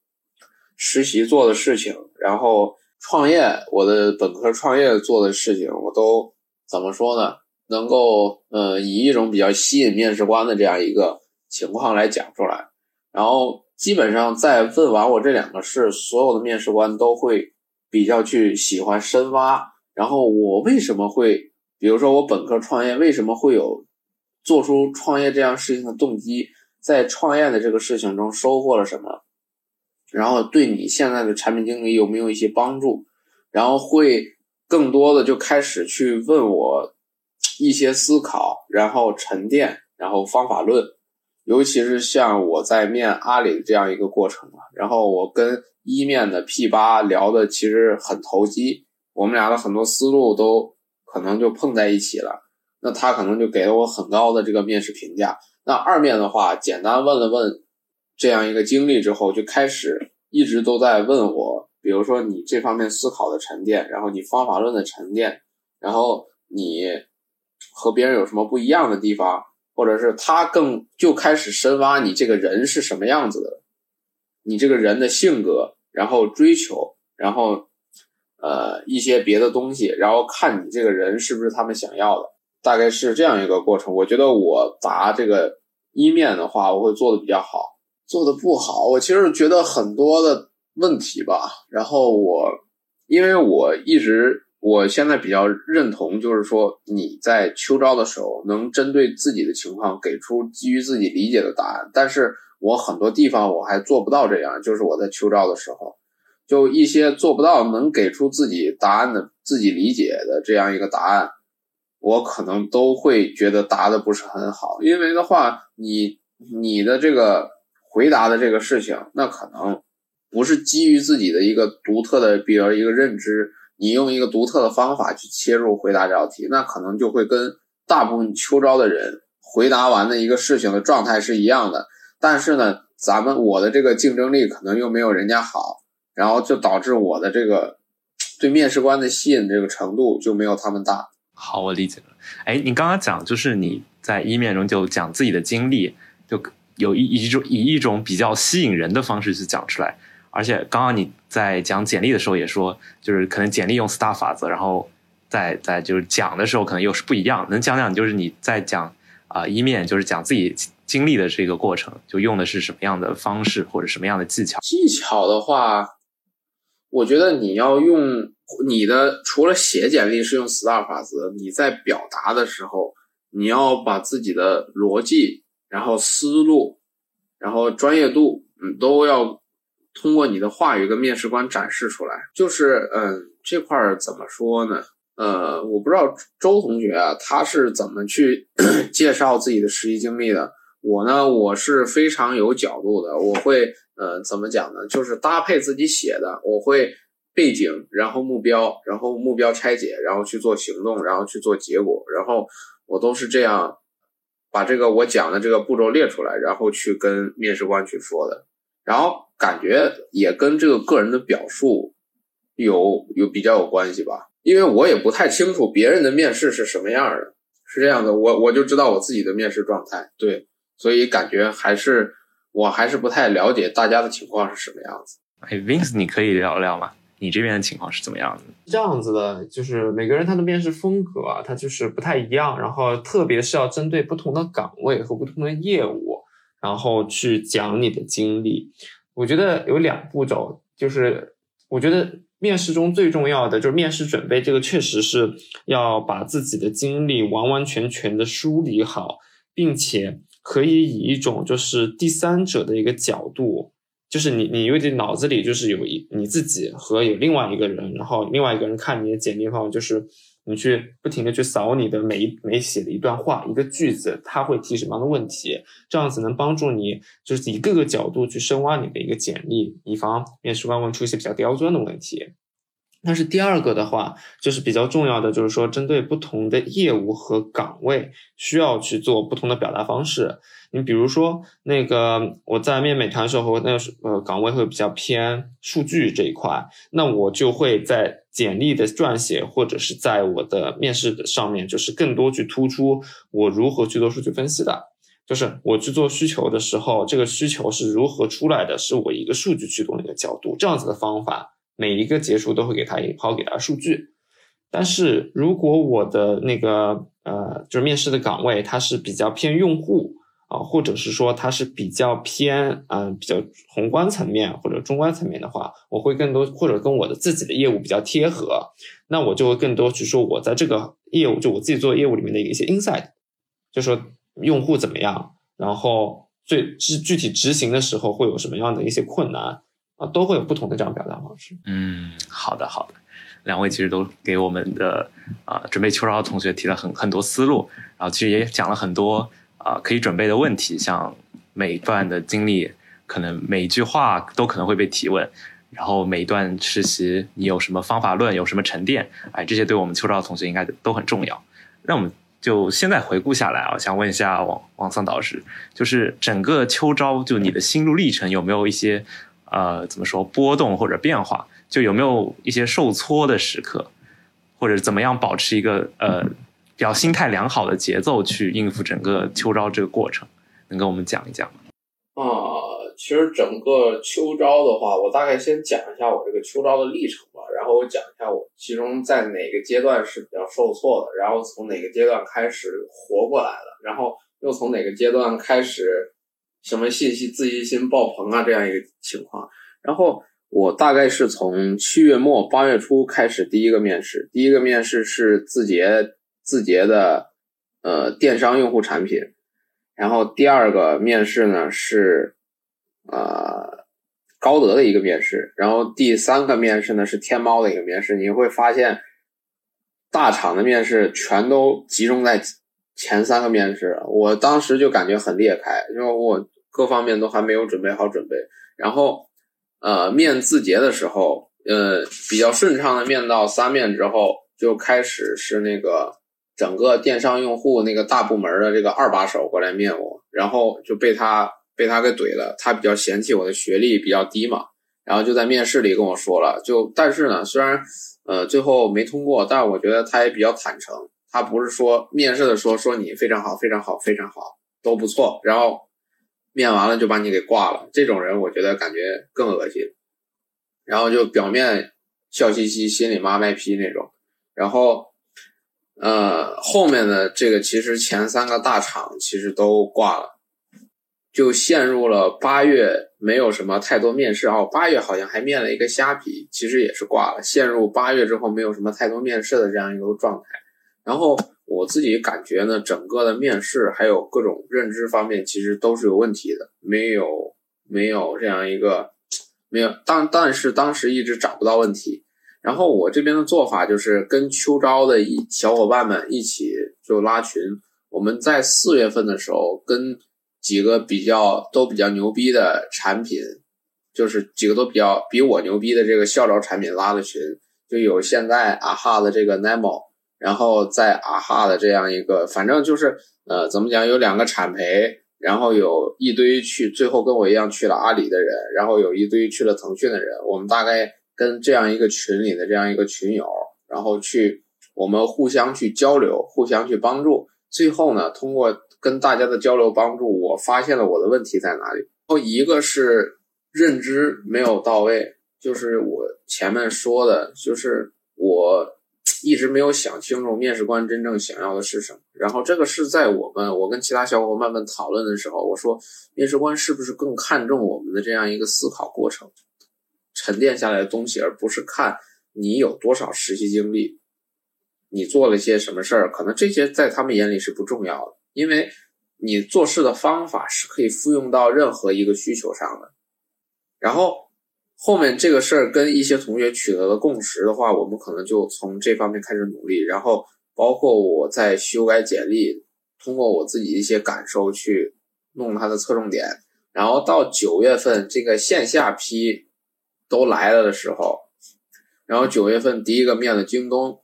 实习做的事情，然后。创业，我的本科创业做的事情，我都怎么说呢？能够，呃，以一种比较吸引面试官的这样一个情况来讲出来。然后，基本上在问完我这两个事，所有的面试官都会比较去喜欢深挖。然后，我为什么会，比如说我本科创业，为什么会有做出创业这样事情的动机？在创业的这个事情中收获了什么？然后对你现在的产品经理有没有一些帮助？然后会更多的就开始去问我一些思考，然后沉淀，然后方法论。尤其是像我在面阿里这样一个过程啊，然后我跟一面的 P 八聊的其实很投机，我们俩的很多思路都可能就碰在一起了。那他可能就给了我很高的这个面试评价。那二面的话，简单问了问。这样一个经历之后，就开始一直都在问我，比如说你这方面思考的沉淀，然后你方法论的沉淀，然后你和别人有什么不一样的地方，或者是他更就开始深挖你这个人是什么样子的，你这个人的性格，然后追求，然后呃一些别的东西，然后看你这个人是不是他们想要的，大概是这样一个过程。我觉得我答这个一面的话，我会做的比较好，做的不好，我其实觉得很多的问题吧。然后我因为我一直。我现在比较认同，就是说你在秋招的时候能针对自己的情况给出基于自己理解的答案，但是我很多地方我还做不到这样，就是我在秋招的时候，就一些做不到能给出自己答案的、自己理解的这样一个答案，我可能都会觉得答的不是很好，因为的话，你你的这个回答的这个事情，那可能不是基于自己的一个独特的，比如一个认知。你用一个独特的方法去切入回答这道题，那可能就会跟大部分秋招的人回答完的一个事情的状态是一样的。但是呢，咱们我的这个竞争力可能又没有人家好，然后就导致我的这个对面试官的吸引这个程度就没有他们大。好，我理解了。哎，你刚刚讲就是你在一面中就讲自己的经历，就有一一种以一种比较吸引人的方式去讲出来。而且刚刚你在讲简历的时候也说，就是可能简历用 STAR 法则，然后在在就是讲的时候可能又是不一样。能讲讲就是你在讲啊一面就是讲自己经历的这个过程，就用的是什么样的方式或者什么样的技巧？技巧的话，我觉得你要用你的除了写简历是用 STAR 法则，你在表达的时候，你要把自己的逻辑、然后思路、然后专业度，嗯，都要。通过你的话语跟面试官展示出来，就是嗯，这块儿怎么说呢？呃，我不知道周同学啊，他是怎么去 <coughs> 介绍自己的实习经历的。我呢，我是非常有角度的，我会呃，怎么讲呢？就是搭配自己写的，我会背景，然后目标，然后目标拆解，然后去做行动，然后去做结果，然后我都是这样把这个我讲的这个步骤列出来，然后去跟面试官去说的。然后感觉也跟这个个人的表述有有比较有关系吧，因为我也不太清楚别人的面试是什么样的，是这样的，我我就知道我自己的面试状态，对，所以感觉还是我还是不太了解大家的情况是什么样子。哎，Vince，你可以聊聊吗？你这边的情况是怎么样的？这样子的，就是每个人他的面试风格啊，他就是不太一样，然后特别是要针对不同的岗位和不同的业务。然后去讲你的经历，我觉得有两步骤，就是我觉得面试中最重要的就是面试准备，这个确实是要把自己的经历完完全全的梳理好，并且可以以一种就是第三者的一个角度，就是你你有点脑子里就是有一你自己和有另外一个人，然后另外一个人看你的简历的话，就是。你去不停的去扫你的每一每写的一段话一个句子，他会提什么样的问题？这样子能帮助你就是以各个角度去深挖你的一个简历，以防面试官问出一些比较刁钻的问题。但是第二个的话，就是比较重要的，就是说针对不同的业务和岗位，需要去做不同的表达方式。你比如说，那个我在面美团的时候，那个呃岗位会比较偏数据这一块，那我就会在简历的撰写或者是在我的面试的上面，就是更多去突出我如何去做数据分析的，就是我去做需求的时候，这个需求是如何出来的，是我一个数据驱动的一个角度，这样子的方法。每一个结束都会给他一抛给他数据，但是如果我的那个呃，就是面试的岗位，它是比较偏用户啊，或者是说它是比较偏嗯比较宏观层面或者中观层面的话，我会更多或者跟我的自己的业务比较贴合，那我就会更多去说我在这个业务就我自己做业务里面的一些 insight，就说用户怎么样，然后最具具体执行的时候会有什么样的一些困难。啊，都会有不同的这样表达方式。嗯，好的，好的。两位其实都给我们的啊准备秋招的同学提了很很多思路，然后其实也讲了很多啊可以准备的问题，像每一段的经历，可能每一句话都可能会被提问，然后每一段实习你有什么方法论，有什么沉淀，哎，这些对我们秋招的同学应该都很重要。那我们就现在回顾下来啊，想问一下王王桑导师，就是整个秋招就你的心路历程有没有一些？呃，怎么说波动或者变化，就有没有一些受挫的时刻，或者怎么样保持一个呃比较心态良好的节奏去应付整个秋招这个过程，能跟我们讲一讲吗？啊，其实整个秋招的话，我大概先讲一下我这个秋招的历程吧，然后我讲一下我其中在哪个阶段是比较受挫的，然后从哪个阶段开始活过来了，然后又从哪个阶段开始什么信息自信心爆棚啊这样一个情况，然后我大概是从七月末八月初开始第一个面试，第一个面试是字节字节的呃电商用户产品。然后第二个面试呢是，呃，高德的一个面试。然后第三个面试呢是天猫的一个面试。你会发现，大厂的面试全都集中在前三个面试。我当时就感觉很裂开，因为我各方面都还没有准备好准备。然后，呃，面字节的时候，呃，比较顺畅的面到三面之后，就开始是那个。整个电商用户那个大部门的这个二把手过来面我，然后就被他被他给怼了。他比较嫌弃我的学历比较低嘛，然后就在面试里跟我说了。就但是呢，虽然呃最后没通过，但我觉得他也比较坦诚。他不是说面试的说说你非常好非常好非常好都不错，然后面完了就把你给挂了。这种人我觉得感觉更恶心。然后就表面笑嘻嘻，心里妈卖批那种，然后。呃，后面的这个其实前三个大厂其实都挂了，就陷入了八月没有什么太多面试哦。八月好像还面了一个虾皮，其实也是挂了，陷入八月之后没有什么太多面试的这样一个状态。然后我自己感觉呢，整个的面试还有各种认知方面其实都是有问题的，没有没有这样一个没有，但但是当时一直找不到问题。然后我这边的做法就是跟秋招的一小伙伴们一起就拉群。我们在四月份的时候跟几个比较都比较牛逼的产品，就是几个都比较比我牛逼的这个校招产品拉的群，就有现在啊哈的这个 Nemo，然后在啊哈的这样一个，反正就是呃怎么讲，有两个产培，然后有一堆去最后跟我一样去了阿里的人，然后有一堆去了腾讯的人，我们大概。跟这样一个群里的这样一个群友，然后去我们互相去交流，互相去帮助。最后呢，通过跟大家的交流帮助，我发现了我的问题在哪里。然后一个是认知没有到位，就是我前面说的，就是我一直没有想清楚面试官真正想要的是什么。然后这个是在我们我跟其他小伙伴们讨论的时候，我说面试官是不是更看重我们的这样一个思考过程？沉淀下来的东西，而不是看你有多少实习经历，你做了些什么事儿，可能这些在他们眼里是不重要的，因为你做事的方法是可以复用到任何一个需求上的。然后后面这个事儿跟一些同学取得了共识的话，我们可能就从这方面开始努力。然后包括我在修改简历，通过我自己一些感受去弄它的侧重点。然后到九月份这个线下批。都来了的时候，然后九月份第一个面了京东，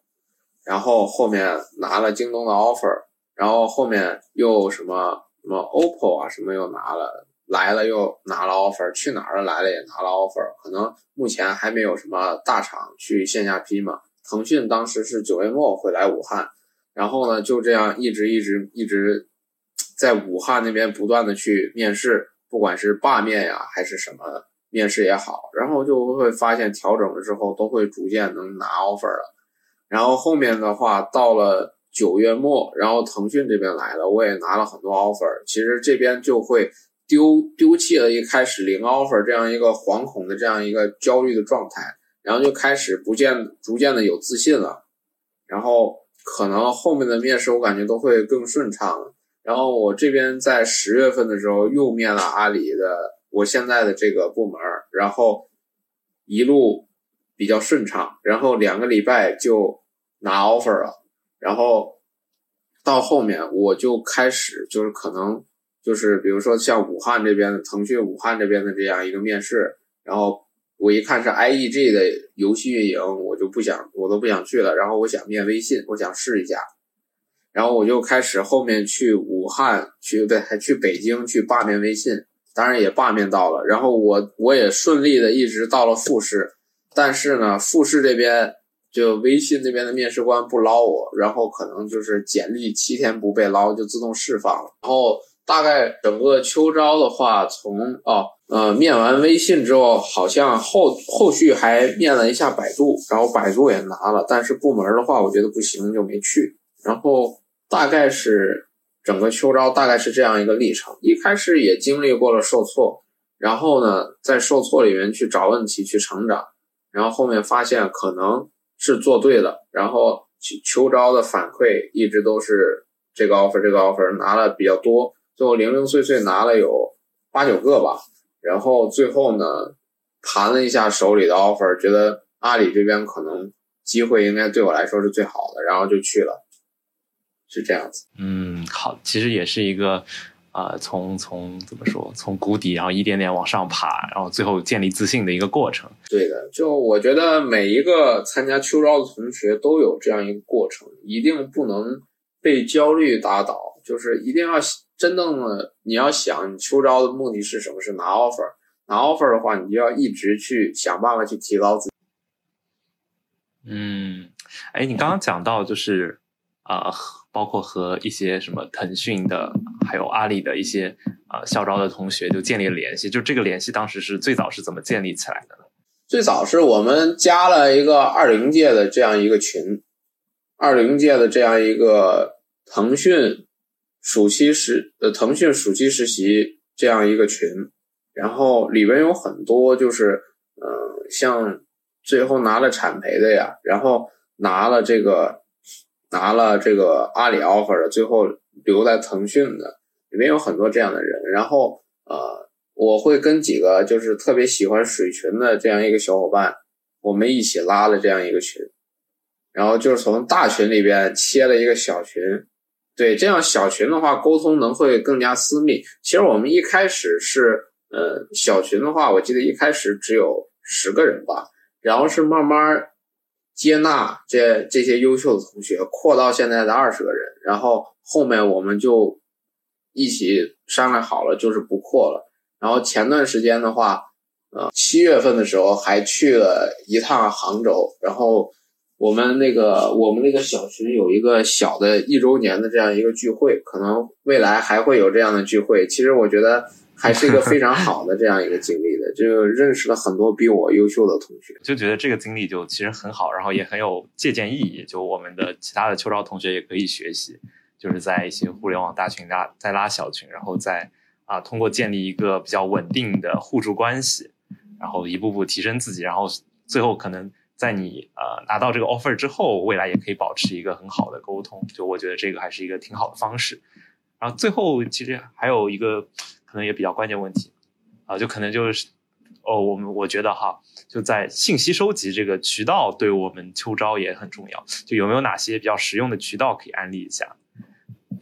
然后后面拿了京东的 offer，然后后面又什么什么 OPPO 啊什么又拿了来了又拿了 offer，去哪儿了来了也拿了 offer，可能目前还没有什么大厂去线下批嘛。腾讯当时是九月末会来武汉，然后呢就这样一直一直一直在武汉那边不断的去面试，不管是罢面呀还是什么。面试也好，然后就会发现调整了之后都会逐渐能拿 offer 了。然后后面的话到了九月末，然后腾讯这边来了，我也拿了很多 offer。其实这边就会丢丢弃了一开始零 offer 这样一个惶恐的这样一个焦虑的状态，然后就开始不见逐渐的有自信了。然后可能后面的面试我感觉都会更顺畅了。然后我这边在十月份的时候又面了阿里的。我现在的这个部门，然后一路比较顺畅，然后两个礼拜就拿 offer 了，然后到后面我就开始就是可能就是比如说像武汉这边的腾讯武汉这边的这样一个面试，然后我一看是 IEG 的游戏运营，我就不想我都不想去了，然后我想面微信，我想试一下，然后我就开始后面去武汉去对还去北京去罢面微信。当然也罢面到了，然后我我也顺利的一直到了复试，但是呢，复试这边就微信那边的面试官不捞我，然后可能就是简历七天不被捞就自动释放了。然后大概整个秋招的话，从哦呃面完微信之后，好像后后续还面了一下百度，然后百度也拿了，但是部门的话我觉得不行就没去。然后大概是整个秋招大概是这样一个历程，一开始也经历过了受挫，然后呢在受挫里面去找问题去成长，然后后面发现可能。是做对了，然后秋秋招的反馈一直都是这个 offer 这个 offer 拿了比较多，最后零零碎碎拿了有八九个吧，然后最后呢盘了一下手里的 offer，觉得阿里这边可能机会应该对我来说是最好的，然后就去了，是这样子。嗯，好，其实也是一个。啊，从从怎么说，从谷底然后一点点往上爬，然后最后建立自信的一个过程。对的，就我觉得每一个参加秋招的同学都有这样一个过程，一定不能被焦虑打倒，就是一定要真正的你要想秋招的目的是什么？是拿 offer，拿 offer 的话，你就要一直去想办法去提高自己。嗯，哎，你刚刚讲到就是啊。包括和一些什么腾讯的，还有阿里的一些啊校招的同学就建立了联系，就这个联系当时是最早是怎么建立起来的呢？最早是我们加了一个二零届的这样一个群，二零届的这样一个腾讯暑期实呃腾讯暑期实习这样一个群，然后里边有很多就是嗯像最后拿了产培的呀，然后拿了这个。拿了这个阿里 offer 的，最后留在腾讯的，里面有很多这样的人。然后呃，我会跟几个就是特别喜欢水群的这样一个小伙伴，我们一起拉了这样一个群，然后就是从大群里边切了一个小群。对，这样小群的话，沟通能会更加私密。其实我们一开始是呃小群的话，我记得一开始只有十个人吧，然后是慢慢。接纳这这些优秀的同学，扩到现在的二十个人，然后后面我们就一起商量好了，就是不扩了。然后前段时间的话，呃，七月份的时候还去了一趟杭州，然后我们那个我们那个小群有一个小的一周年的这样一个聚会，可能未来还会有这样的聚会。其实我觉得。还是一个非常好的这样一个经历的，就认识了很多比我优秀的同学，就觉得这个经历就其实很好，然后也很有借鉴意义。就我们的其他的秋招同学也可以学习，就是在一些互联网大群拉再拉小群，然后再啊通过建立一个比较稳定的互助关系，然后一步步提升自己，然后最后可能在你呃拿到这个 offer 之后，未来也可以保持一个很好的沟通。就我觉得这个还是一个挺好的方式。然后最后其实还有一个。可能也比较关键问题，啊，就可能就是哦，我们我觉得哈，就在信息收集这个渠道，对我们秋招也很重要。就有没有哪些比较实用的渠道可以安利一下？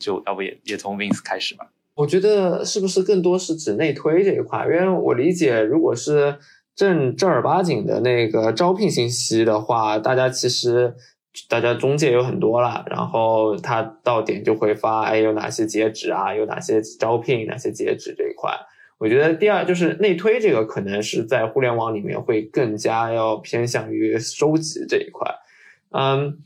就要不也也从 Vince 开始吧。我觉得是不是更多是指内推这一块？因为我理解，如果是正正儿八经的那个招聘信息的话，大家其实。大家中介有很多了，然后他到点就会发，哎，有哪些截止啊？有哪些招聘？哪些截止这一块？我觉得第二就是内推这个，可能是在互联网里面会更加要偏向于收集这一块。嗯，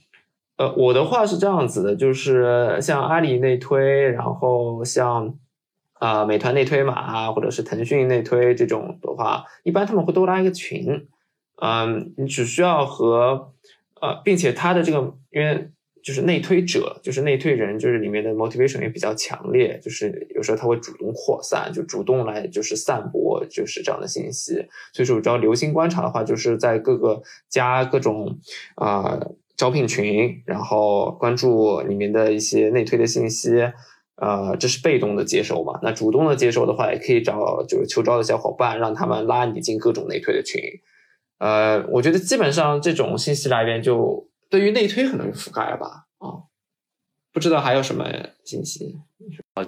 呃，我的话是这样子的，就是像阿里内推，然后像啊美团内推嘛，或者是腾讯内推这种的话，一般他们会都拉一个群。嗯，你只需要和呃，并且他的这个，因为就是内推者，就是内推人，就是里面的 motivation 也比较强烈，就是有时候他会主动扩散，就主动来就是散播，就是这样的信息。所以说，只要留心观察的话，就是在各个加各种啊招聘群，然后关注里面的一些内推的信息，呃，这是被动的接收嘛。那主动的接收的话，也可以找就是求招的小伙伴，让他们拉你进各种内推的群。呃，我觉得基本上这种信息来源就对于内推可能覆盖了吧，啊，不知道还有什么信息？啊，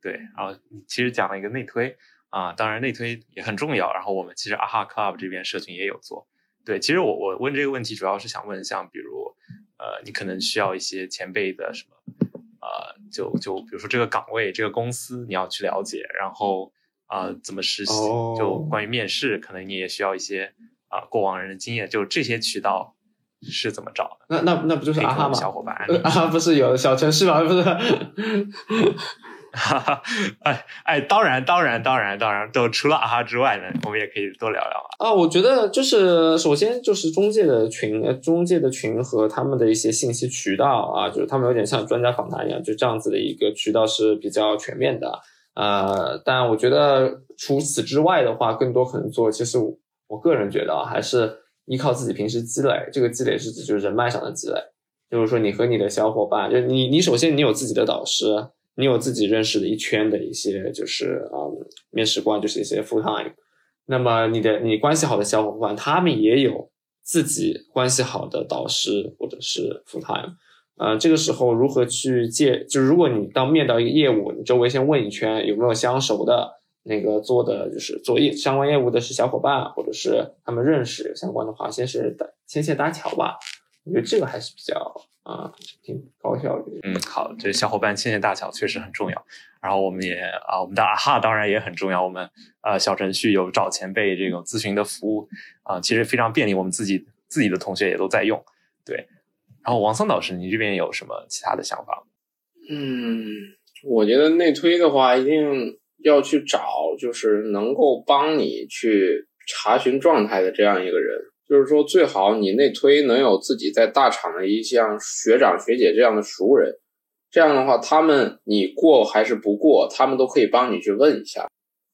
对，然后其实讲了一个内推啊，当然内推也很重要。然后我们其实阿哈 club 这边社群也有做。对，其实我我问这个问题主要是想问，像比如呃，你可能需要一些前辈的什么，呃，就就比如说这个岗位、这个公司你要去了解，然后啊怎么实习，就关于面试，可能你也需要一些。啊，过往人的经验，就这些渠道，是怎么找的？那那那不就是啊哈吗？小伙伴啊哈不是有小程序吗？不是。哈 <laughs> 哈，哎哎，当然当然当然当然，都除了啊哈之外呢，我们也可以多聊聊啊。啊，我觉得就是首先就是中介的群，中介的群和他们的一些信息渠道啊，就是他们有点像专家访谈一样，就这样子的一个渠道是比较全面的。呃，但我觉得除此之外的话，更多可能做，其实我个人觉得啊，还是依靠自己平时积累。这个积累是指就是人脉上的积累，就是说你和你的小伙伴，就你你首先你有自己的导师，你有自己认识的一圈的一些就是嗯面试官，就是一些 full time。那么你的你关系好的小伙伴，他们也有自己关系好的导师或者是 full time。呃，这个时候如何去借？就如果你当面到一个业务，你周围先问一圈有没有相熟的那个做的就是做业相关业务的是小伙伴，或者是他们认识相关的话，先是搭牵线搭桥吧。我觉得这个还是比较啊、挺高效的。嗯，好，这小伙伴牵线搭桥确实很重要。然后我们也啊，我们的啊哈当然也很重要。我们呃小程序有找前辈这种咨询的服务啊、其实非常便利，我们自己自己的同学也都在用。对，然后王桑老师，你这边有什么其他的想法？嗯，我觉得内推的话，一定要去找就是能够帮你去查询状态的这样一个人。就是说，最好你内推能有自己在大厂的一像学长学姐这样的熟人，这样的话，他们你过还是不过，他们都可以帮你去问一下，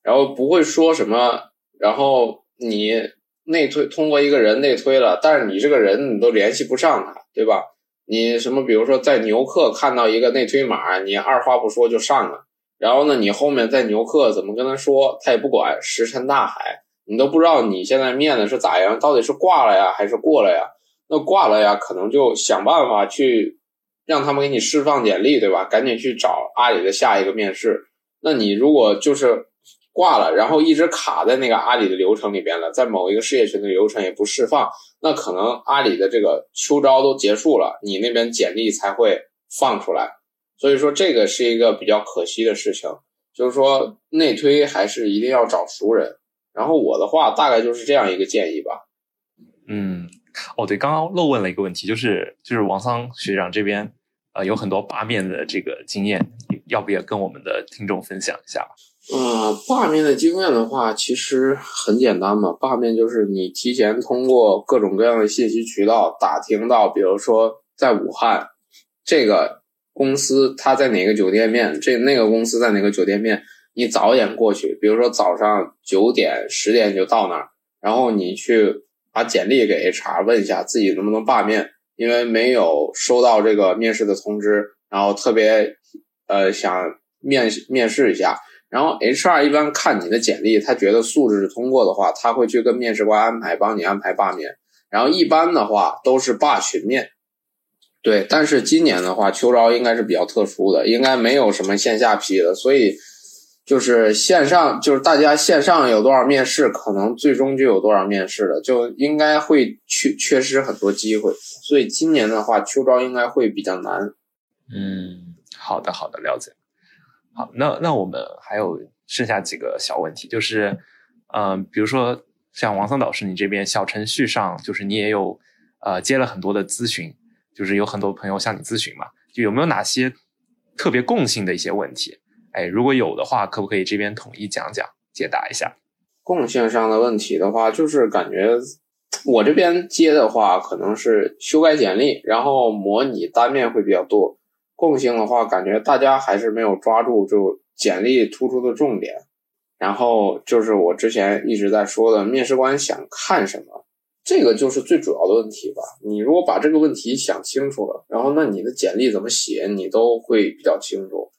然后不会说什么，然后你内推通过一个人内推了，但是你这个人你都联系不上他，对吧？你什么，比如说在牛客看到一个内推码，你二话不说就上了，然后呢，你后面在牛客怎么跟他说，他也不管，石沉大海，你都不知道你现在面的是咋样，到底是挂了呀还是过了呀？那挂了呀，可能就想办法去让他们给你释放简历，对吧？赶紧去找阿里的下一个面试。那你如果就是挂了，然后一直卡在那个阿里的流程里边了，在某一个事业群的流程也不释放，那可能阿里的这个秋招都结束了，你那边简历才会放出来。所以说这个是一个比较可惜的事情，就是说内推还是一定要找熟人。然后我的话大概就是这样一个建议吧。嗯，哦，对，刚刚漏问了一个问题，就是就是王桑学长这边呃有很多罢面的这个经验，要不要跟我们的听众分享一下吧？呃，罢面的经验的话，其实很简单嘛。罢面就是你提前通过各种各样的信息渠道打听到，比如说在武汉这个公司他在哪个酒店面，这那个公司在哪个酒店面，你早点过去，比如说早上九点、十点就到那儿，然后你去把简历给 HR 问一下自己能不能罢面，因为没有收到这个面试的通知，然后特别呃想面面试一下。然后 HR 一般看你的简历，他觉得素质是通过的话，他会去跟面试官安排，帮你安排罢面。然后一般的话都是罢群面，对。但是今年的话，秋招应该是比较特殊的，应该没有什么线下批的，所以就是线上，就是大家线上有多少面试，可能最终就有多少面试了，就应该会缺缺失很多机会。所以今年的话，秋招应该会比较难。嗯，好的，好的，了解。好，那那我们还有剩下几个小问题，就是，嗯、比如说像王桑导师，你这边小程序上，就是你也有呃接了很多的咨询，就是有很多朋友向你咨询嘛，就有没有哪些特别共性的一些问题？哎，如果有的话，可不可以这边统一讲讲，解答一下？共性上的问题的话，就是感觉我这边接的话，可能是修改简历，然后模拟单面会比较多。共性的话，感觉大家还是没有抓住就简历突出的重点。然后就是我之前一直在说的，面试官想看什么，这个就是最主要的问题吧。你如果把这个问题想清楚了，然后那你的简历怎么写，你都会比较清楚。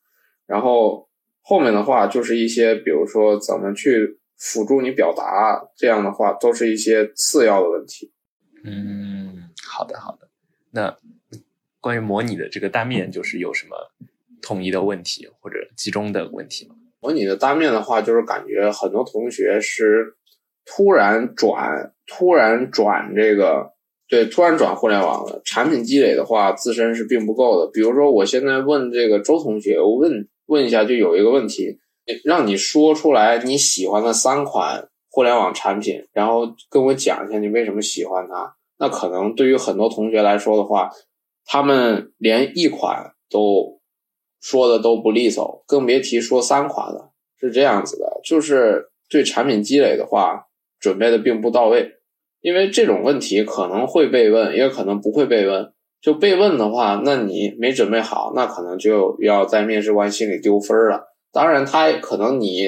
然后后面的话就是一些，比如说怎么去辅助你表达，这样的话都是一些次要的问题。嗯，好的，好的。那关于模拟的这个单面，就是有什么统一的问题或者集中的问题吗？模拟的单面的话，就是感觉很多同学是突然转，突然转这个，对，突然转互联网了。产品积累的话，自身是并不够的。比如说，我现在问这个周同学，我问问一下，就有一个问题，让你说出来你喜欢的三款互联网产品，然后跟我讲一下你为什么喜欢它。那可能对于很多同学来说的话，他们连一款都说的都不利索，更别提说三款了。是这样子的，就是对产品积累的话，准备的并不到位。因为这种问题可能会被问，也可能不会被问。就被问的话，那你没准备好，那可能就要在面试官心里丢分了。当然，他也可能你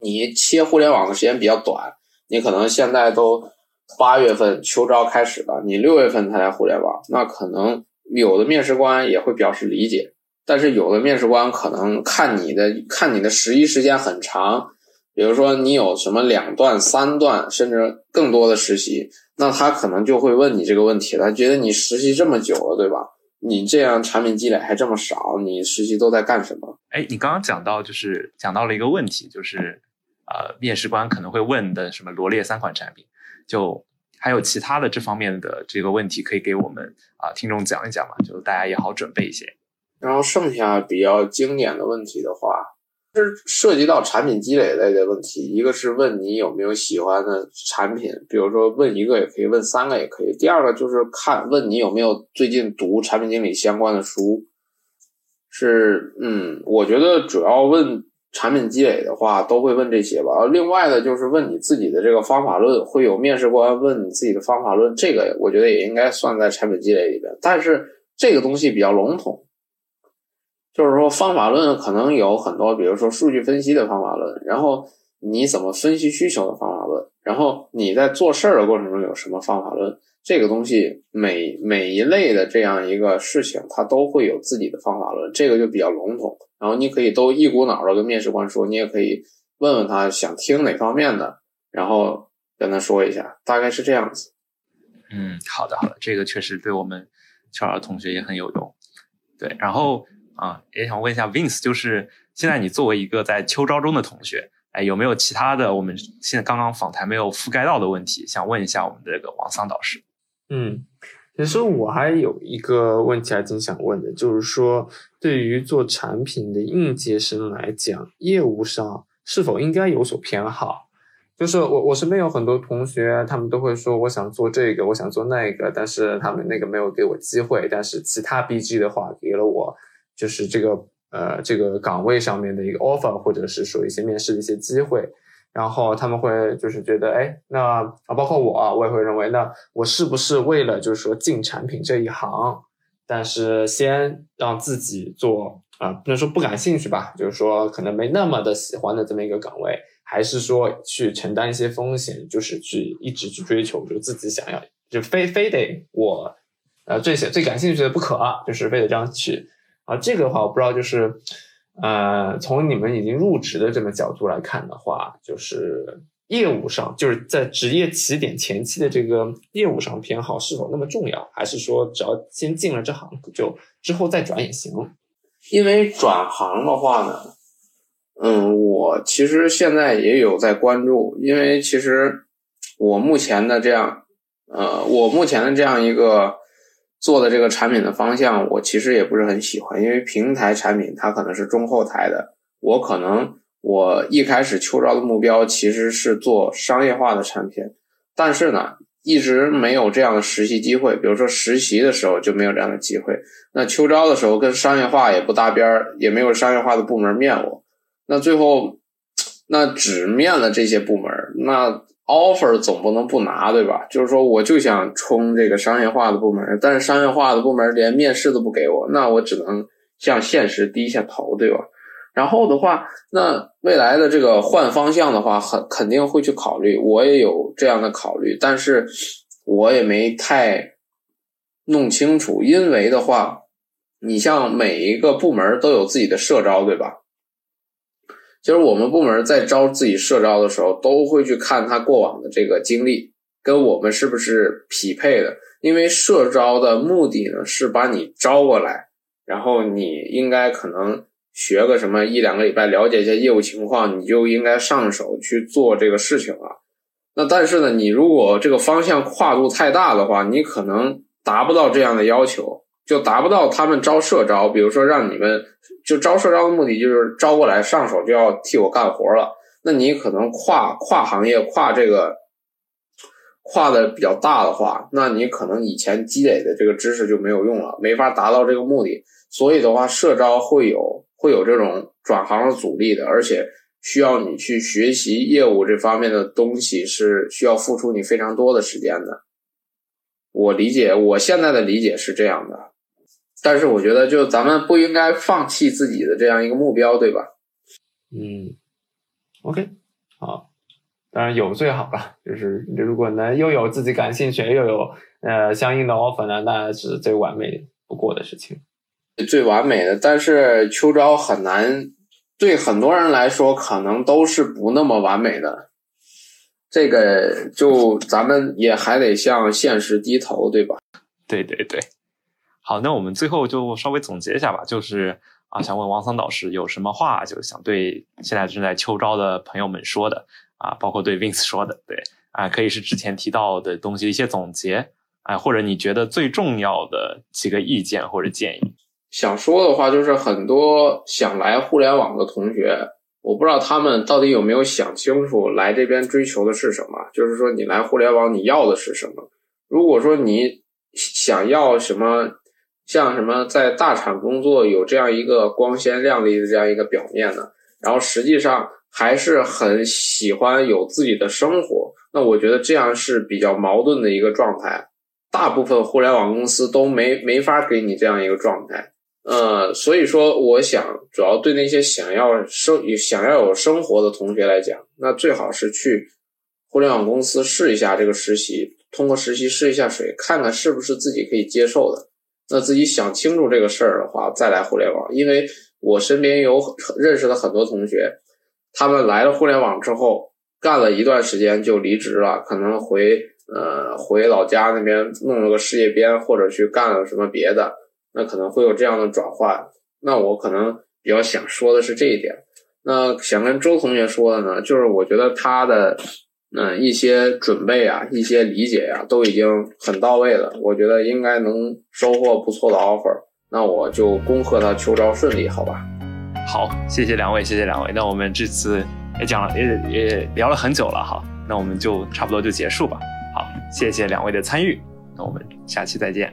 你切互联网的时间比较短，你可能现在都八月份秋招开始了，你六月份才来互联网，那可能有的面试官也会表示理解，但是有的面试官可能看你的看你的实习时间很长。比如说你有什么两段、三段，甚至更多的实习，那他可能就会问你这个问题了。觉得你实习这么久了，对吧？你这样产品积累还这么少，你实习都在干什么？哎，你刚刚讲到就是讲到了一个问题，就是呃，面试官可能会问的什么罗列三款产品，就还有其他的这方面的这个问题，可以给我们啊听众讲一讲嘛？就大家也好准备一些。然后剩下比较经典的问题的话。是涉及到产品积累类的问题，一个是问你有没有喜欢的产品，比如说问一个也可以，问三个也可以。第二个就是看问你有没有最近读产品经理相关的书，是嗯，我觉得主要问产品积累的话，都会问这些吧。另外的就是问你自己的这个方法论，会有面试官问你自己的方法论，这个我觉得也应该算在产品积累里边，但是这个东西比较笼统。就是说，方法论可能有很多，比如说数据分析的方法论，然后你怎么分析需求的方法论，然后你在做事儿的过程中有什么方法论，这个东西每每一类的这样一个事情，它都会有自己的方法论，这个就比较笼统。然后你可以都一股脑的跟面试官说，你也可以问问他想听哪方面的，然后跟他说一下，大概是这样子。嗯，好的好的，这个确实对我们乔尔同学也很有用。对，然后。啊，也想问一下 Vince，就是现在你作为一个在秋招中的同学，哎，有没有其他的我们现在刚刚访谈没有覆盖到的问题，想问一下我们的这个王桑导师？嗯，其实我还有一个问题还挺想问的，就是说对于做产品的应届生来讲，业务上是否应该有所偏好？就是我我身边有很多同学，他们都会说我想做这个，我想做那个，但是他们那个没有给我机会，但是其他 BG 的话给了我。就是这个呃这个岗位上面的一个 offer，或者是说一些面试的一些机会，然后他们会就是觉得，哎，那啊包括我，我也会认为，那我是不是为了就是说进产品这一行，但是先让自己做啊，不能说不感兴趣吧，就是说可能没那么的喜欢的这么一个岗位，还是说去承担一些风险，就是去一直去追求，就自己想要，就非非得我呃最最最感兴趣的不可，就是非得这样去。啊，这个的话我不知道，就是，呃，从你们已经入职的这个角度来看的话，就是业务上，就是在职业起点前期的这个业务上偏好是否那么重要，还是说只要先进了这行，就之后再转也行？因为转行的话呢，嗯，我其实现在也有在关注，因为其实我目前的这样，呃，我目前的这样一个。做的这个产品的方向，我其实也不是很喜欢，因为平台产品它可能是中后台的，我可能我一开始秋招的目标其实是做商业化的产品，但是呢，一直没有这样的实习机会，比如说实习的时候就没有这样的机会，那秋招的时候跟商业化也不搭边儿，也没有商业化的部门面我，那最后 <tsk> 那只面了这些部门，那。Offer 总不能不拿，对吧？就是说，我就想冲这个商业化的部门，但是商业化的部门连面试都不给我，那我只能向现实低下头，对吧？然后的话，那未来的这个换方向的话，很肯定会去考虑，我也有这样的考虑，但是我也没太弄清楚，因为的话，你像每一个部门都有自己的社招，对吧？其实我们部门在招自己社招的时候，都会去看他过往的这个经历跟我们是不是匹配的。因为社招的目的呢，是把你招过来，然后你应该可能学个什么一两个礼拜，了解一下业务情况，你就应该上手去做这个事情了。那但是呢，你如果这个方向跨度太大的话，你可能达不到这样的要求。就达不到他们招社招，比如说让你们就招社招的目的就是招过来上手就要替我干活了，那你可能跨跨行业跨这个跨的比较大的话，那你可能以前积累的这个知识就没有用了，没法达到这个目的。所以的话，社招会有会有这种转行的阻力的，而且需要你去学习业务这方面的东西，是需要付出你非常多的时间的。我理解，我现在的理解是这样的，但是我觉得，就咱们不应该放弃自己的这样一个目标，对吧？嗯，OK，好，当然有最好了，就是如果能又有自己感兴趣，又有呃相应的 offer 呢，那是最完美不过的事情，最完美的。但是秋招很难，对很多人来说，可能都是不那么完美的。这个就咱们也还得向现实低头，对吧？对对对，好，那我们最后就稍微总结一下吧，就是啊，想问王桑导师有什么话，就想对现在正在秋招的朋友们说的啊，包括对 Vince 说的，对啊，可以是之前提到的东西一些总结啊，或者你觉得最重要的几个意见或者建议。想说的话就是很多想来互联网的同学。我不知道他们到底有没有想清楚来这边追求的是什么，就是说你来互联网你要的是什么？如果说你想要什么，像什么在大厂工作有这样一个光鲜亮丽的这样一个表面呢，然后实际上还是很喜欢有自己的生活，那我觉得这样是比较矛盾的一个状态。大部分互联网公司都没没法给你这样一个状态。呃，所以说，我想主要对那些想要生、想要有生活的同学来讲，那最好是去互联网公司试一下这个实习，通过实习试一下水，看看是不是自己可以接受的。那自己想清楚这个事儿的话，再来互联网。因为我身边有认识的很多同学，他们来了互联网之后，干了一段时间就离职了，可能回呃回老家那边弄了个事业编，或者去干了什么别的。那可能会有这样的转换，那我可能比较想说的是这一点。那想跟周同学说的呢，就是我觉得他的嗯一些准备啊，一些理解呀，都已经很到位了。我觉得应该能收获不错的 offer。那我就恭贺他秋招顺利，好吧？好，谢谢两位，谢谢两位。那我们这次也讲了，也也聊了很久了哈。那我们就差不多就结束吧。好，谢谢两位的参与。那我们下期再见。